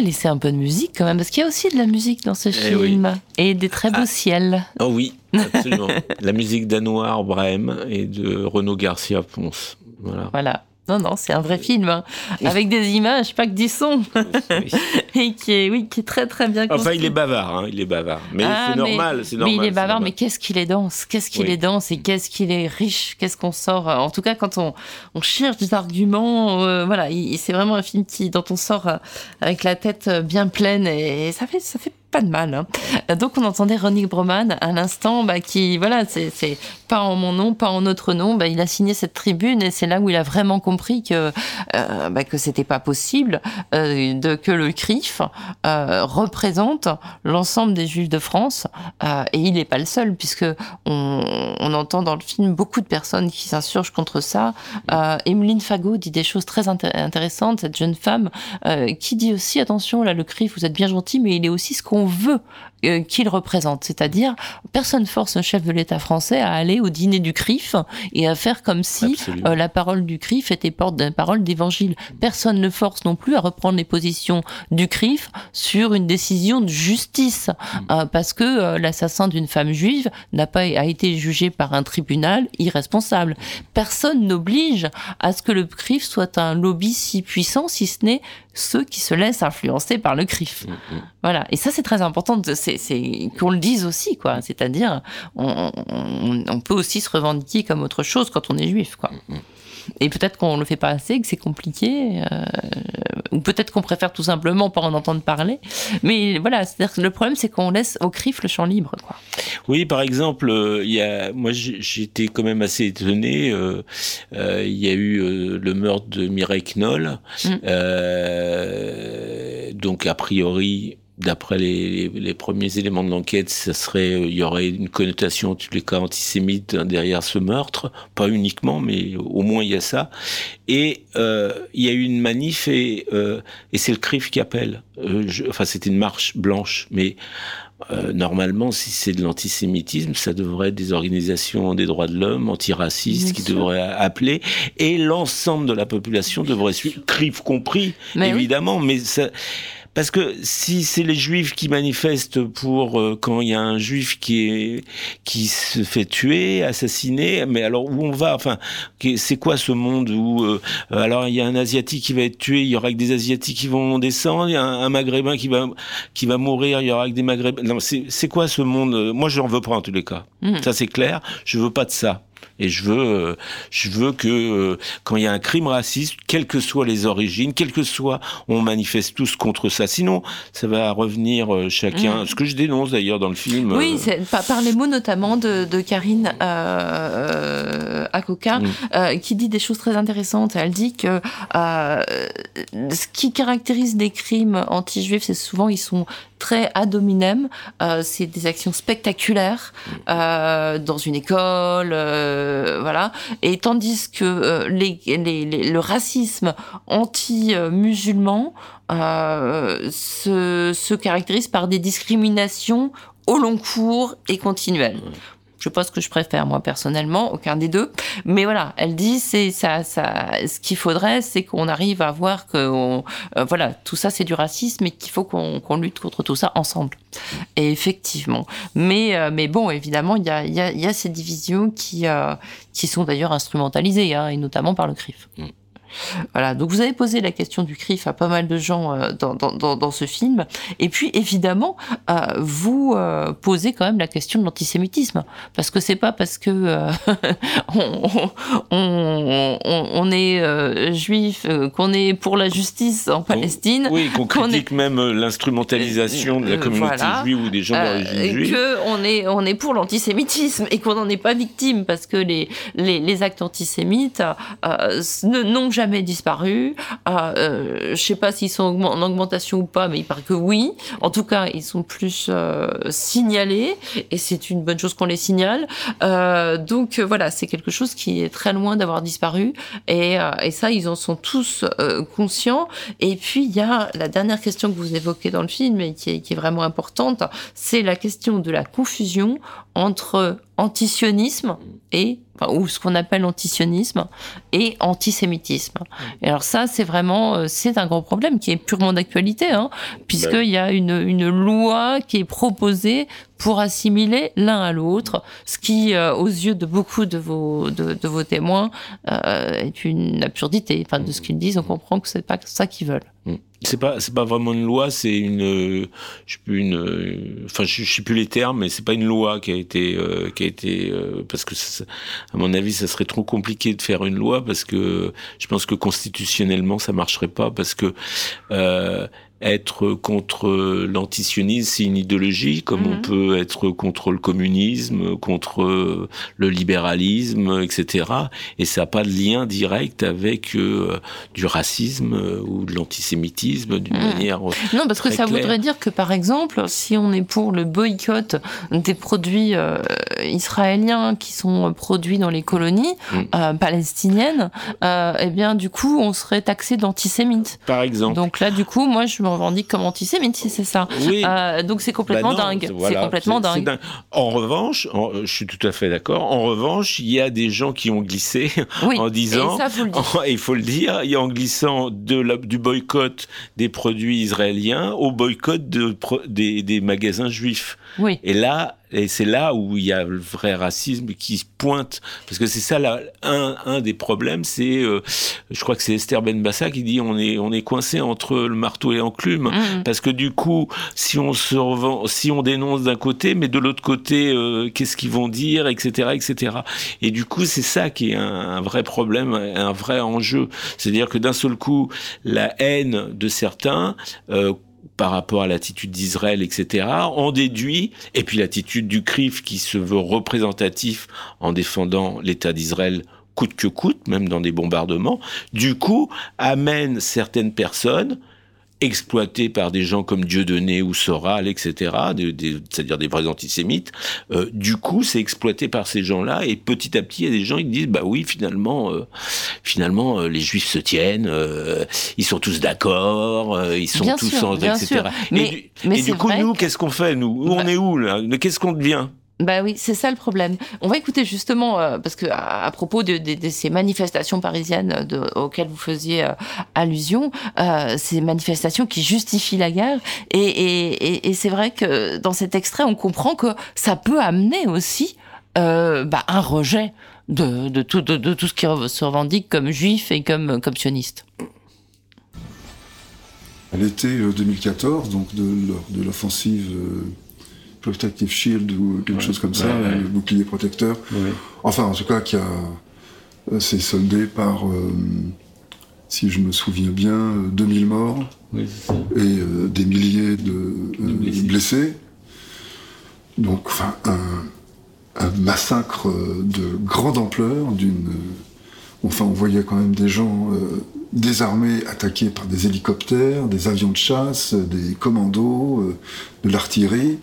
A: laisser un peu de musique quand même, parce qu'il y a aussi de la musique dans ce eh film. Et des très beaux ah. ciels.
B: Oh oui, absolument. la musique d'Anouar Brahim et de Renaud Garcia Ponce. Voilà.
A: Voilà. Non, non, c'est un vrai film, hein. avec des images, pas que du son. et qui est, oui, qui est très très bien construit.
B: Enfin, il est bavard, hein, il est bavard. Mais ah, c'est normal, c'est normal.
A: Mais il est bavard, mais qu'est-ce qu'il est dense, qu'est-ce qu'il est dense et qu'est-ce qu'il est riche, qu'est-ce qu'on sort. En tout cas, quand on, on cherche des arguments, euh, voilà, c'est vraiment un film qui, dont on sort euh, avec la tête bien pleine et ça fait, ça fait pas de mal. Hein. Donc on entendait Ronnie Broman à l'instant, bah, qui voilà, c'est pas en mon nom, pas en notre nom. Bah, il a signé cette tribune et c'est là où il a vraiment compris que euh, bah, c'était pas possible euh, que le CRIF euh, représente l'ensemble des Juifs de France et il n'est pas le seul puisque on, entend dans le film beaucoup de personnes qui s'insurgent contre ça. Emeline Fagot dit des choses très intéressantes, cette jeune femme qui dit aussi attention là le CRIF, vous êtes bien gentil, mais il est aussi ce qu'on veut euh, qu'il représente. C'est-à-dire, personne force un chef de l'État français à aller au dîner du CRIF et à faire comme si euh, la parole du CRIF était porte d'une parole d'évangile. Personne ne force non plus à reprendre les positions du CRIF sur une décision de justice, mm. euh, parce que l'assassin d'une femme juive n'a pas a été jugé par un tribunal irresponsable. Personne n'oblige à ce que le CRIF soit un lobby si puissant, si ce n'est ceux qui se laissent influencer par le CRIF. Mm, mm. Voilà. Et ça, c'est très important. C'est qu'on le dise aussi, quoi. C'est-à-dire, on, on, peut aussi se revendiquer comme autre chose quand on est juif, quoi. Mm, et peut-être qu'on ne le fait pas assez, que c'est compliqué, euh, ou peut-être qu'on préfère tout simplement pas en entendre parler. Mais voilà, cest le problème, c'est qu'on laisse au CRIF le champ libre. Quoi.
B: Oui, par exemple, euh, il y a, moi j'étais quand même assez étonné. Euh, il y a eu le meurtre de Mireille Knoll, mm. donc a priori d'après les, les, premiers éléments de l'enquête, ça serait, euh, il y aurait une connotation, en tous les cas, antisémite derrière ce meurtre. Pas uniquement, mais au moins il y a ça. Et euh, il y a eu une manif et, euh, et c'est le CRIF qui appelle. Euh, enfin, c'était une marche blanche, mais euh, normalement, si c'est de l'antisémitisme, ça devrait être des organisations des droits de l'homme, antiracistes, qui devraient appeler, et l'ensemble de la population devrait suivre, CRIF compris, évidemment, mais ça parce que si c'est les juifs qui manifestent pour euh, quand il y a un juif qui est qui se fait tuer, assassiner, mais alors où on va? Enfin, c'est quoi ce monde où euh, alors il y a un asiatique qui va être tué, il y aura que des asiatiques qui vont descendre, il y a un, maghrébin qui va qui va mourir, il y aura que des maghrébins. Non, c'est quoi ce monde? Moi, je n'en veux pas en tous les cas. Mmh. Ça c'est clair. Je veux pas de ça. Et je veux, euh, je veux que euh, quand il y a un crime raciste, quelles que soient les origines, quelles que soient, on manifeste tous contre ça. Sinon, ça va revenir euh, chacun. Mm. Ce que je dénonce d'ailleurs dans le film.
A: Oui, par les mots notamment de, de Karine Akoka, mm. qui dit des choses très intéressantes. Elle dit que ce qui caractérise des crimes anti-juifs, c'est souvent ils sont très ad hominem. c'est des actions spectaculaires dans une école, voilà. Et tandis que les, le racisme anti-musulman se caractérise par des discriminations au long cours et continuelles. Je sais pas ce que je préfère moi personnellement, aucun des deux. Mais voilà, elle dit c'est ça, ça. Ce qu'il faudrait, c'est qu'on arrive à voir que euh, voilà, tout ça c'est du racisme et qu'il faut qu'on lutte contre tout ça ensemble. Et effectivement. Mais euh, mais bon, évidemment, il y a, y, a, y a ces divisions qui euh, qui sont d'ailleurs instrumentalisées, hein, et notamment par le CRIF. Mm. Voilà, donc vous avez posé la question du CRIF à pas mal de gens euh, dans, dans, dans, ce film. Et puis, évidemment, euh, vous euh, posez quand même la question de l'antisémitisme. Parce que c'est pas parce que on, on, on, est juif, qu'on est pour la justice en Palestine.
B: Oui, qu'on critique même l'instrumentalisation de la communauté juive ou des gens d'origine juive.
A: Qu'on est, on est pour l'antisémitisme et qu'on n'en est pas victime parce que les, les, les actes antisémites n'ont jamais disparu. Euh, euh, je sais pas s'ils sont en augmentation ou pas, mais il paraît que oui. En tout cas, ils sont plus euh, signalés et c'est une bonne chose qu'on les signale. Euh, donc voilà, c'est quelque chose qui est très loin d'avoir disparu et, et, ça, ils en sont tous conscients. Et puis il y a la dernière question que vous évoquez dans le film et qui est, qui est vraiment importante, c'est la question de la confusion entre antisionisme et ou ce qu'on appelle antisionisme et antisémitisme. Et alors ça, c'est vraiment, euh, c'est un gros problème qui est purement d'actualité, hein, puisqu'il y a une, une loi qui est proposée pour assimiler l'un à l'autre, ce qui, euh, aux yeux de beaucoup de vos, de, de vos témoins, euh, est une absurdité. Enfin, de ce qu'ils disent, on comprend que c'est pas ça qu'ils veulent.
B: Mm. C'est pas, c'est pas vraiment une loi, c'est une, euh, je sais plus une, euh, enfin, je, sais plus les termes, mais c'est pas une loi qui a été, euh, qui a été, parce que, à mon avis, ça serait trop compliqué de faire une loi parce que je pense que constitutionnellement ça marcherait pas parce que être contre l'antisionisme, c'est une idéologie, comme on mhm. peut être contre le communisme, contre le libéralisme, etc. Et ça n'a pas de lien direct avec euh, du racisme euh, ou de l'antisémitisme d'une mhm. manière. Euh,
A: non, parce que ça voudrait dire que, par exemple, si on est pour le boycott des produits israéliens qui sont produits dans les colonies mhm. palestiniennes, eh bien, du coup, on serait taxé d'antisémite.
B: Par exemple.
A: Donc là, du coup, moi, je me revendique comme antisémite, si c'est ça. Oui. Euh, donc c'est complètement bah dingue. c'est complètement dingue.
B: En revanche, je suis tout à fait d'accord. En revanche, il y a des gens qui ont glissé en disant, et il faut le dire, il y a en glissant de la, du boycott des produits israéliens au boycott de, des, des magasins juifs.
A: Oui.
B: Et là, et c'est là où il y a le vrai racisme qui pointe, parce que c'est ça là, un, un des problèmes, c'est, euh, je crois que c'est Esther Benbassa qui dit on est on est coincé entre le marteau et l'enclume, mmh. parce que du coup, si on se revend, si on dénonce d'un côté, mais de l'autre côté, euh, qu'est-ce qu'ils vont dire, etc., etc. Et du coup, c'est ça qui est un, un, vrai problème, un vrai enjeu, c'est-à-dire que d'un seul coup, la haine de certains euh, par rapport à l'attitude d'Israël, etc., on déduit, et puis l'attitude du CRIF qui se veut représentatif en défendant l'État d'Israël coûte que coûte, même dans des bombardements, du coup, amène certaines personnes exploité par des gens comme Dieudonné ou Soral, etc., c'est-à-dire des vrais antisémites. Euh, du coup, c'est exploité par ces gens-là, et petit à petit, il y a des gens qui disent, bah oui, finalement, euh, finalement, euh, les Juifs se tiennent, ils sont tous d'accord, ils sont tous, en, etc.
A: Mais,
B: et du, coup, nous, qu'est-ce qu'on fait, nous? On bah est où là? Qu'est-ce qu'on devient?
A: Bah oui, c'est ça le problème. On va écouter justement, euh, parce que à, propos de, ces manifestations parisiennes de, auxquelles vous faisiez euh, allusion, euh, ces manifestations qui justifient la guerre, et, c'est vrai que dans cet extrait, on comprend que ça peut amener aussi bah, un rejet de, de, tout, de, ce qui se revendique comme juif et comme, sioniste.
E: À l'été 2014, donc de, l'offensive Protective Shield ou quelque chose comme ça, le bouclier protecteur. Enfin, en tout cas, qui a euh, c'est soldé par, euh, si je me souviens bien, 2000 morts et euh, des milliers de, blessés. Donc, enfin, un, massacre de grande ampleur, d'une Enfin, on voyait quand même des gens euh, désarmés, attaqués par des hélicoptères, des avions de chasse, des commandos, euh, de l'artillerie.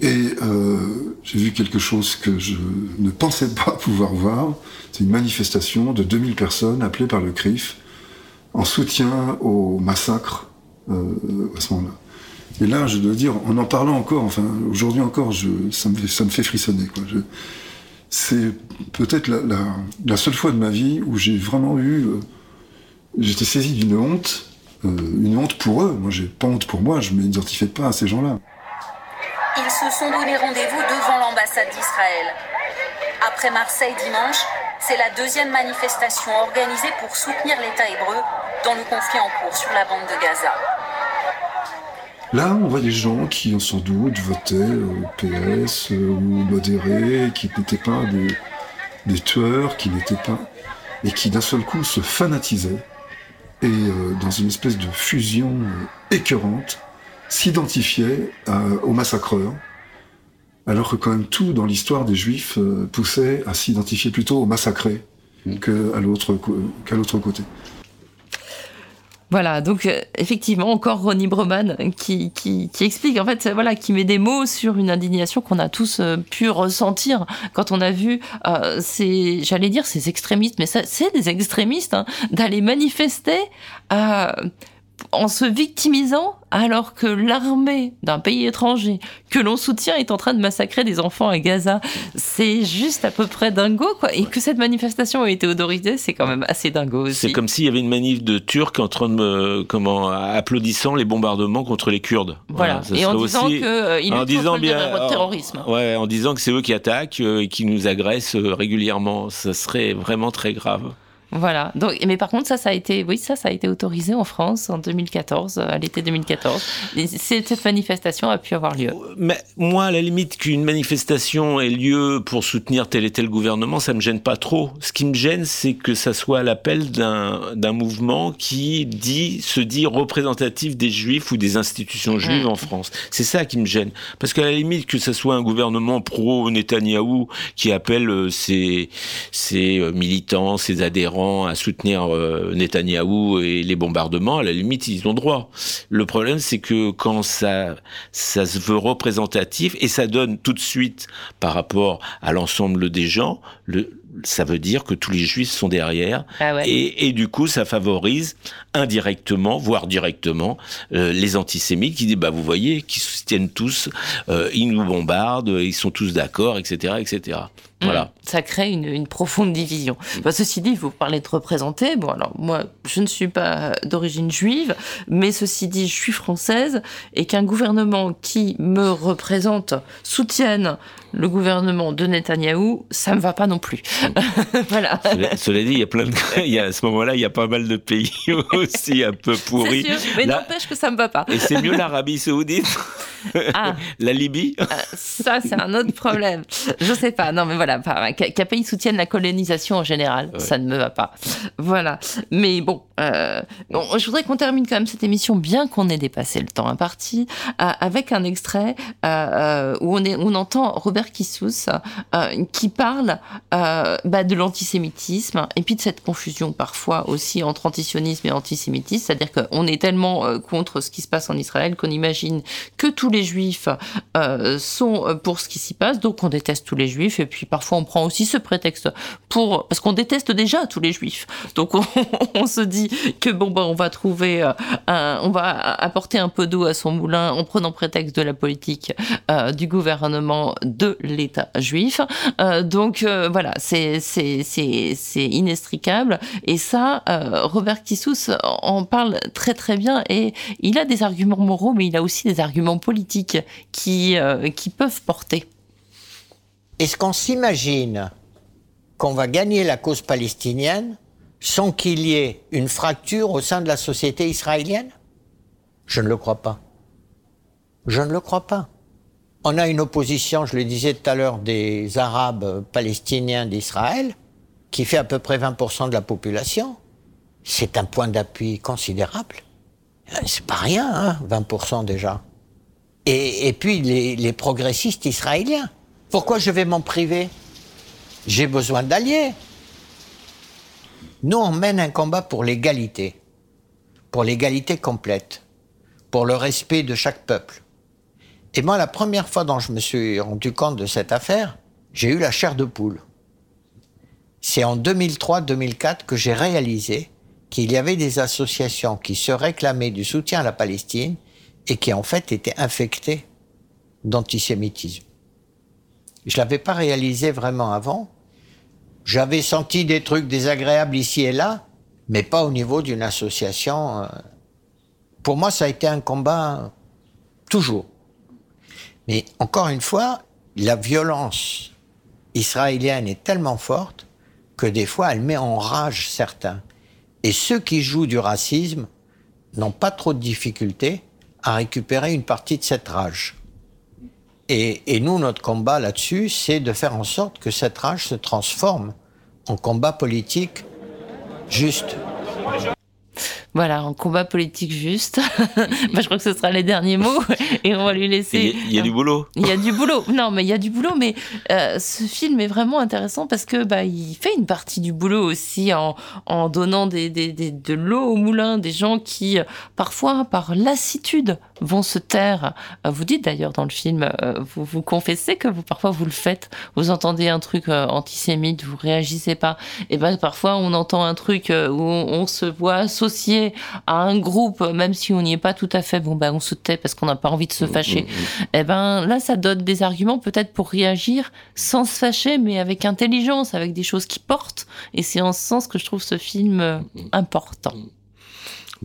E: Et euh, j'ai vu quelque chose que je ne pensais pas pouvoir voir. C'est une manifestation de 2000 personnes appelées par le CRIF en soutien au massacre à ce moment-là. Et là, je dois dire, en en parlant encore, enfin, aujourd'hui encore, je, ça, me fait, frissonner. Quoi. Je, c'est peut-être la, seule fois de ma vie où j'ai vraiment eu. Euh, j'étais saisi d'une honte, euh, une honte pour eux. Moi, j'ai pas honte pour moi, je ne m'identifie pas à ces gens-là.
J: Ils se sont donné rendez-vous devant l'ambassade d'Israël. Après Marseille dimanche, c'est la deuxième manifestation organisée pour soutenir l'État hébreu dans le conflit en cours sur la bande de Gaza.
E: Là, on voit des gens qui, sans doute, votaient au PS euh, ou modérés, qui n'étaient pas des, tueurs, qui n'étaient pas. et qui d'un seul coup se fanatisaient et, euh, dans une espèce de fusion euh, écœurante, s'identifiaient aux massacreurs, alors que quand même tout dans l'histoire des Juifs poussait à s'identifier plutôt aux massacrés mmh. qu'à l'autre côté.
A: Voilà, donc euh, effectivement, encore Ronnie Breman qui, qui, explique, en fait, voilà, qui met des mots sur une indignation qu'on a tous euh, pu ressentir quand on a vu euh, ces, j'allais dire ces extrémistes, mais c'est des extrémistes, hein, d'aller manifester en se victimisant alors que l'armée d'un pays étranger que l'on soutient est en train de massacrer des enfants à Gaza. C'est juste à peu près dingo, quoi. Et que cette manifestation ait été autorisée, c'est quand même assez dingo aussi.
B: C'est comme s'il y avait une manif de Turcs en train de me, comment, applaudissant les bombardements contre les Kurdes.
A: Voilà. et en disant qu'ils euh, en disant bien, terrorisme.
B: Ouais, en disant que c'est eux qui attaquent euh, et qui nous agressent euh, régulièrement. Ça serait vraiment très grave.
A: Voilà. Donc, mais par contre, ça, ça a été, oui, ça, ça a été autorisé en France en 2014, à l'été 2014. Et cette manifestation a pu avoir lieu.
B: Mais moi, à la limite, qu'une manifestation ait lieu pour soutenir tel et tel gouvernement, ça me gêne pas trop. Ce qui me gêne, c'est que ça soit l'appel d'un mouvement qui dit, se dit représentatif des juifs ou des institutions juives mmh. en France. C'est ça qui me gêne. Parce qu'à la limite, que ce soit un gouvernement pro-Netanyahou qui appelle euh, ses, ses euh, militants, ses adhérents, à soutenir euh, Netanyahou et les bombardements, à la limite, ils ont droit. Le problème, c'est que quand ça, ça se veut représentatif et ça donne tout de suite, par rapport à l'ensemble des gens, le, ça veut dire que tous les juifs sont derrière. Ah et, et, du coup, ça favorise indirectement, voire directement, euh, les antisémites qui disent, bah, vous voyez, qui soutiennent tous, euh, ils nous bombardent, ils sont tous d'accord, etc., etc. Voilà.
A: Mm. Ça crée une, profonde division. Bah, ceci dit, vous parlez de représenter. Bon, alors moi, je ne suis pas d'origine juive, mais ceci dit, je suis française et qu'un gouvernement qui me représente soutienne le gouvernement de Netanyahou, ça me va pas non plus. voilà.
B: Cela, dit, il y a plein de, il y a, à ce moment-là, il y a pas mal de pays aussi un peu pourris.
A: Sûr, mais n'empêche que ça me va pas.
B: Et c'est mieux l'Arabie Saoudite, ah. la Libye.
A: Ah, ça, c'est un autre problème. Je sais pas. Non, mais voilà, qu'un pays soutienne la colonisation en général, ça ne me va pas. Voilà. Mais bon, euh, bon je voudrais qu'on termine quand même cette émission, bien qu'on ait dépassé le temps imparti, euh, avec un extrait euh, où on, est, on entend Robert Kissous euh, qui parle euh, bah, de l'antisémitisme et puis de cette confusion parfois aussi entre antisionisme et antisémitisme, c'est-à-dire qu'on est tellement euh, contre ce qui se passe en Israël qu'on imagine que tous les juifs sont pour ce qui s'y passe, donc on déteste tous les juifs et puis parfois on prend aussi ce prétexte pour parce qu'on déteste déjà tous les juifs, donc on, se dit que bon bah on va trouver on va apporter un peu d'eau à son moulin en prenant prétexte de la politique du gouvernement de l'État juif. Euh, donc euh, voilà, c'est inextricable. Et ça, euh, Robert Kissous en parle très très bien. Et il a des arguments moraux, mais il a aussi des arguments politiques qui, qui peuvent porter.
C: Est-ce qu'on s'imagine qu'on va gagner la cause palestinienne sans qu'il y ait une fracture au sein de la société israélienne? Je ne le crois pas. Je ne le crois pas. On a une opposition, je le disais tout à l'heure, des Arabes palestiniens d'Israël, qui fait à peu près 20% de la population. C'est un point d'appui considérable. Euh, c'est pas rien, hein, 20% déjà. Et, puis les, progressistes israéliens. Pourquoi je vais m'en priver? J'ai besoin d'alliés. Nous, on mène un combat pour l'égalité, pour l'égalité complète, pour le respect de chaque peuple. Et moi, la première fois dont je me suis rendu compte de cette affaire, j'ai eu la chair de poule. C'est en 2003-2004 que j'ai réalisé qu'il y avait des associations qui se réclamaient du soutien à la Palestine et qui en fait étaient infectées d'antisémitisme. Je l'avais pas réalisé vraiment avant. J'avais senti des trucs désagréables ici et là, mais pas au niveau d'une association. euh. Pour moi, ça a été un combat toujours. Mais encore une fois, la violence israélienne est tellement forte que des fois, elle met en rage certains. Et ceux qui jouent du racisme n'ont pas trop de difficultés à récupérer une partie de cette rage. Et, nous, notre combat là-dessus, c'est de faire en sorte que cette rage se transforme en combat politique juste.
A: Voilà, un combat politique juste. Bah, je crois que ce sera les derniers mots et on va lui laisser.
B: Il y, a du boulot.
A: Il y a du boulot. Non, mais il y a du boulot. Mais euh, ce film est vraiment intéressant parce que bah, il fait une partie du boulot aussi en, en donnant des, des, des- de l'eau au moulin, des gens qui euh, parfois par lassitude vont se taire. Euh, Vous dites d'ailleurs dans le film, vous vous confessez que vous parfois vous le faites. Vous entendez un truc antisémite, vous réagissez pas. Et ben parfois on entend un truc où on, on se voit associé à un groupe, même si on n'y est pas tout à fait. Bon ben on se tait parce qu'on n'a pas envie de se fâcher. Eh ben là, ça donne des arguments peut-être pour réagir sans se fâcher, mais avec intelligence, avec des choses qui portent. Et c'est en ce sens que je trouve ce film euh, important.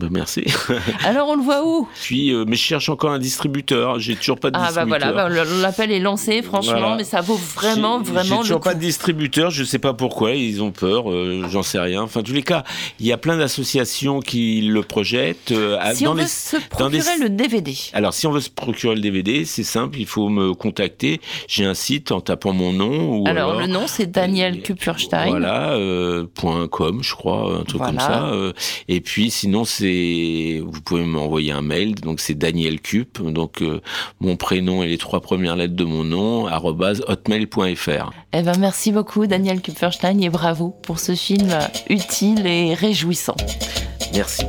B: Ben, merci.
A: Alors on le voit où?
B: Puis, euh, mais je cherche encore un distributeur. J'ai toujours pas de
A: Ah bah
B: distributeur.
A: voilà, bah, le- l'appel est lancé, franchement,
B: Voilà.
A: mais ça vaut vraiment, vraiment
B: J'ai
A: le
B: toujours
A: coup.
B: pas de distributeur, je sais pas pourquoi, ils ont peur, euh, j'en sais rien. Enfin, en tous les cas, il y a plein d'associations qui le projettent. euh,
A: Si
B: dans
A: on veut
B: les-
A: se
B: des-
A: procurer le DVD,
B: Alors, si on veut se procurer le DVD, c'est simple, il faut me contacter. J'ai un site en tapant mon nom. Ou
A: alors,
B: alors
A: le nom c'est Daniel Kupferstein.
B: Voilà, point .com, je crois, un truc comme
A: Voilà.
B: ça. et puis, sinon, c'est, vous pouvez m'envoyer un mail. Donc, c'est Daniel Cup. Donc, euh, mon prénom et les trois premières lettres de mon nom, hotmail.fr.
A: Eh ben, merci beaucoup Daniel Kupferstein et bravo pour ce film utile et réjouissant.
B: Merci.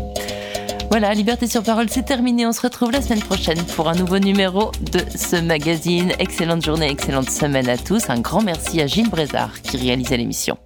A: Voilà, Liberté sur parole, c'est terminé. On se retrouve la semaine prochaine pour un nouveau numéro de ce magazine. Excellente journée, excellente semaine à tous. Un grand merci à Gilles Brézard qui réalisait l'émission.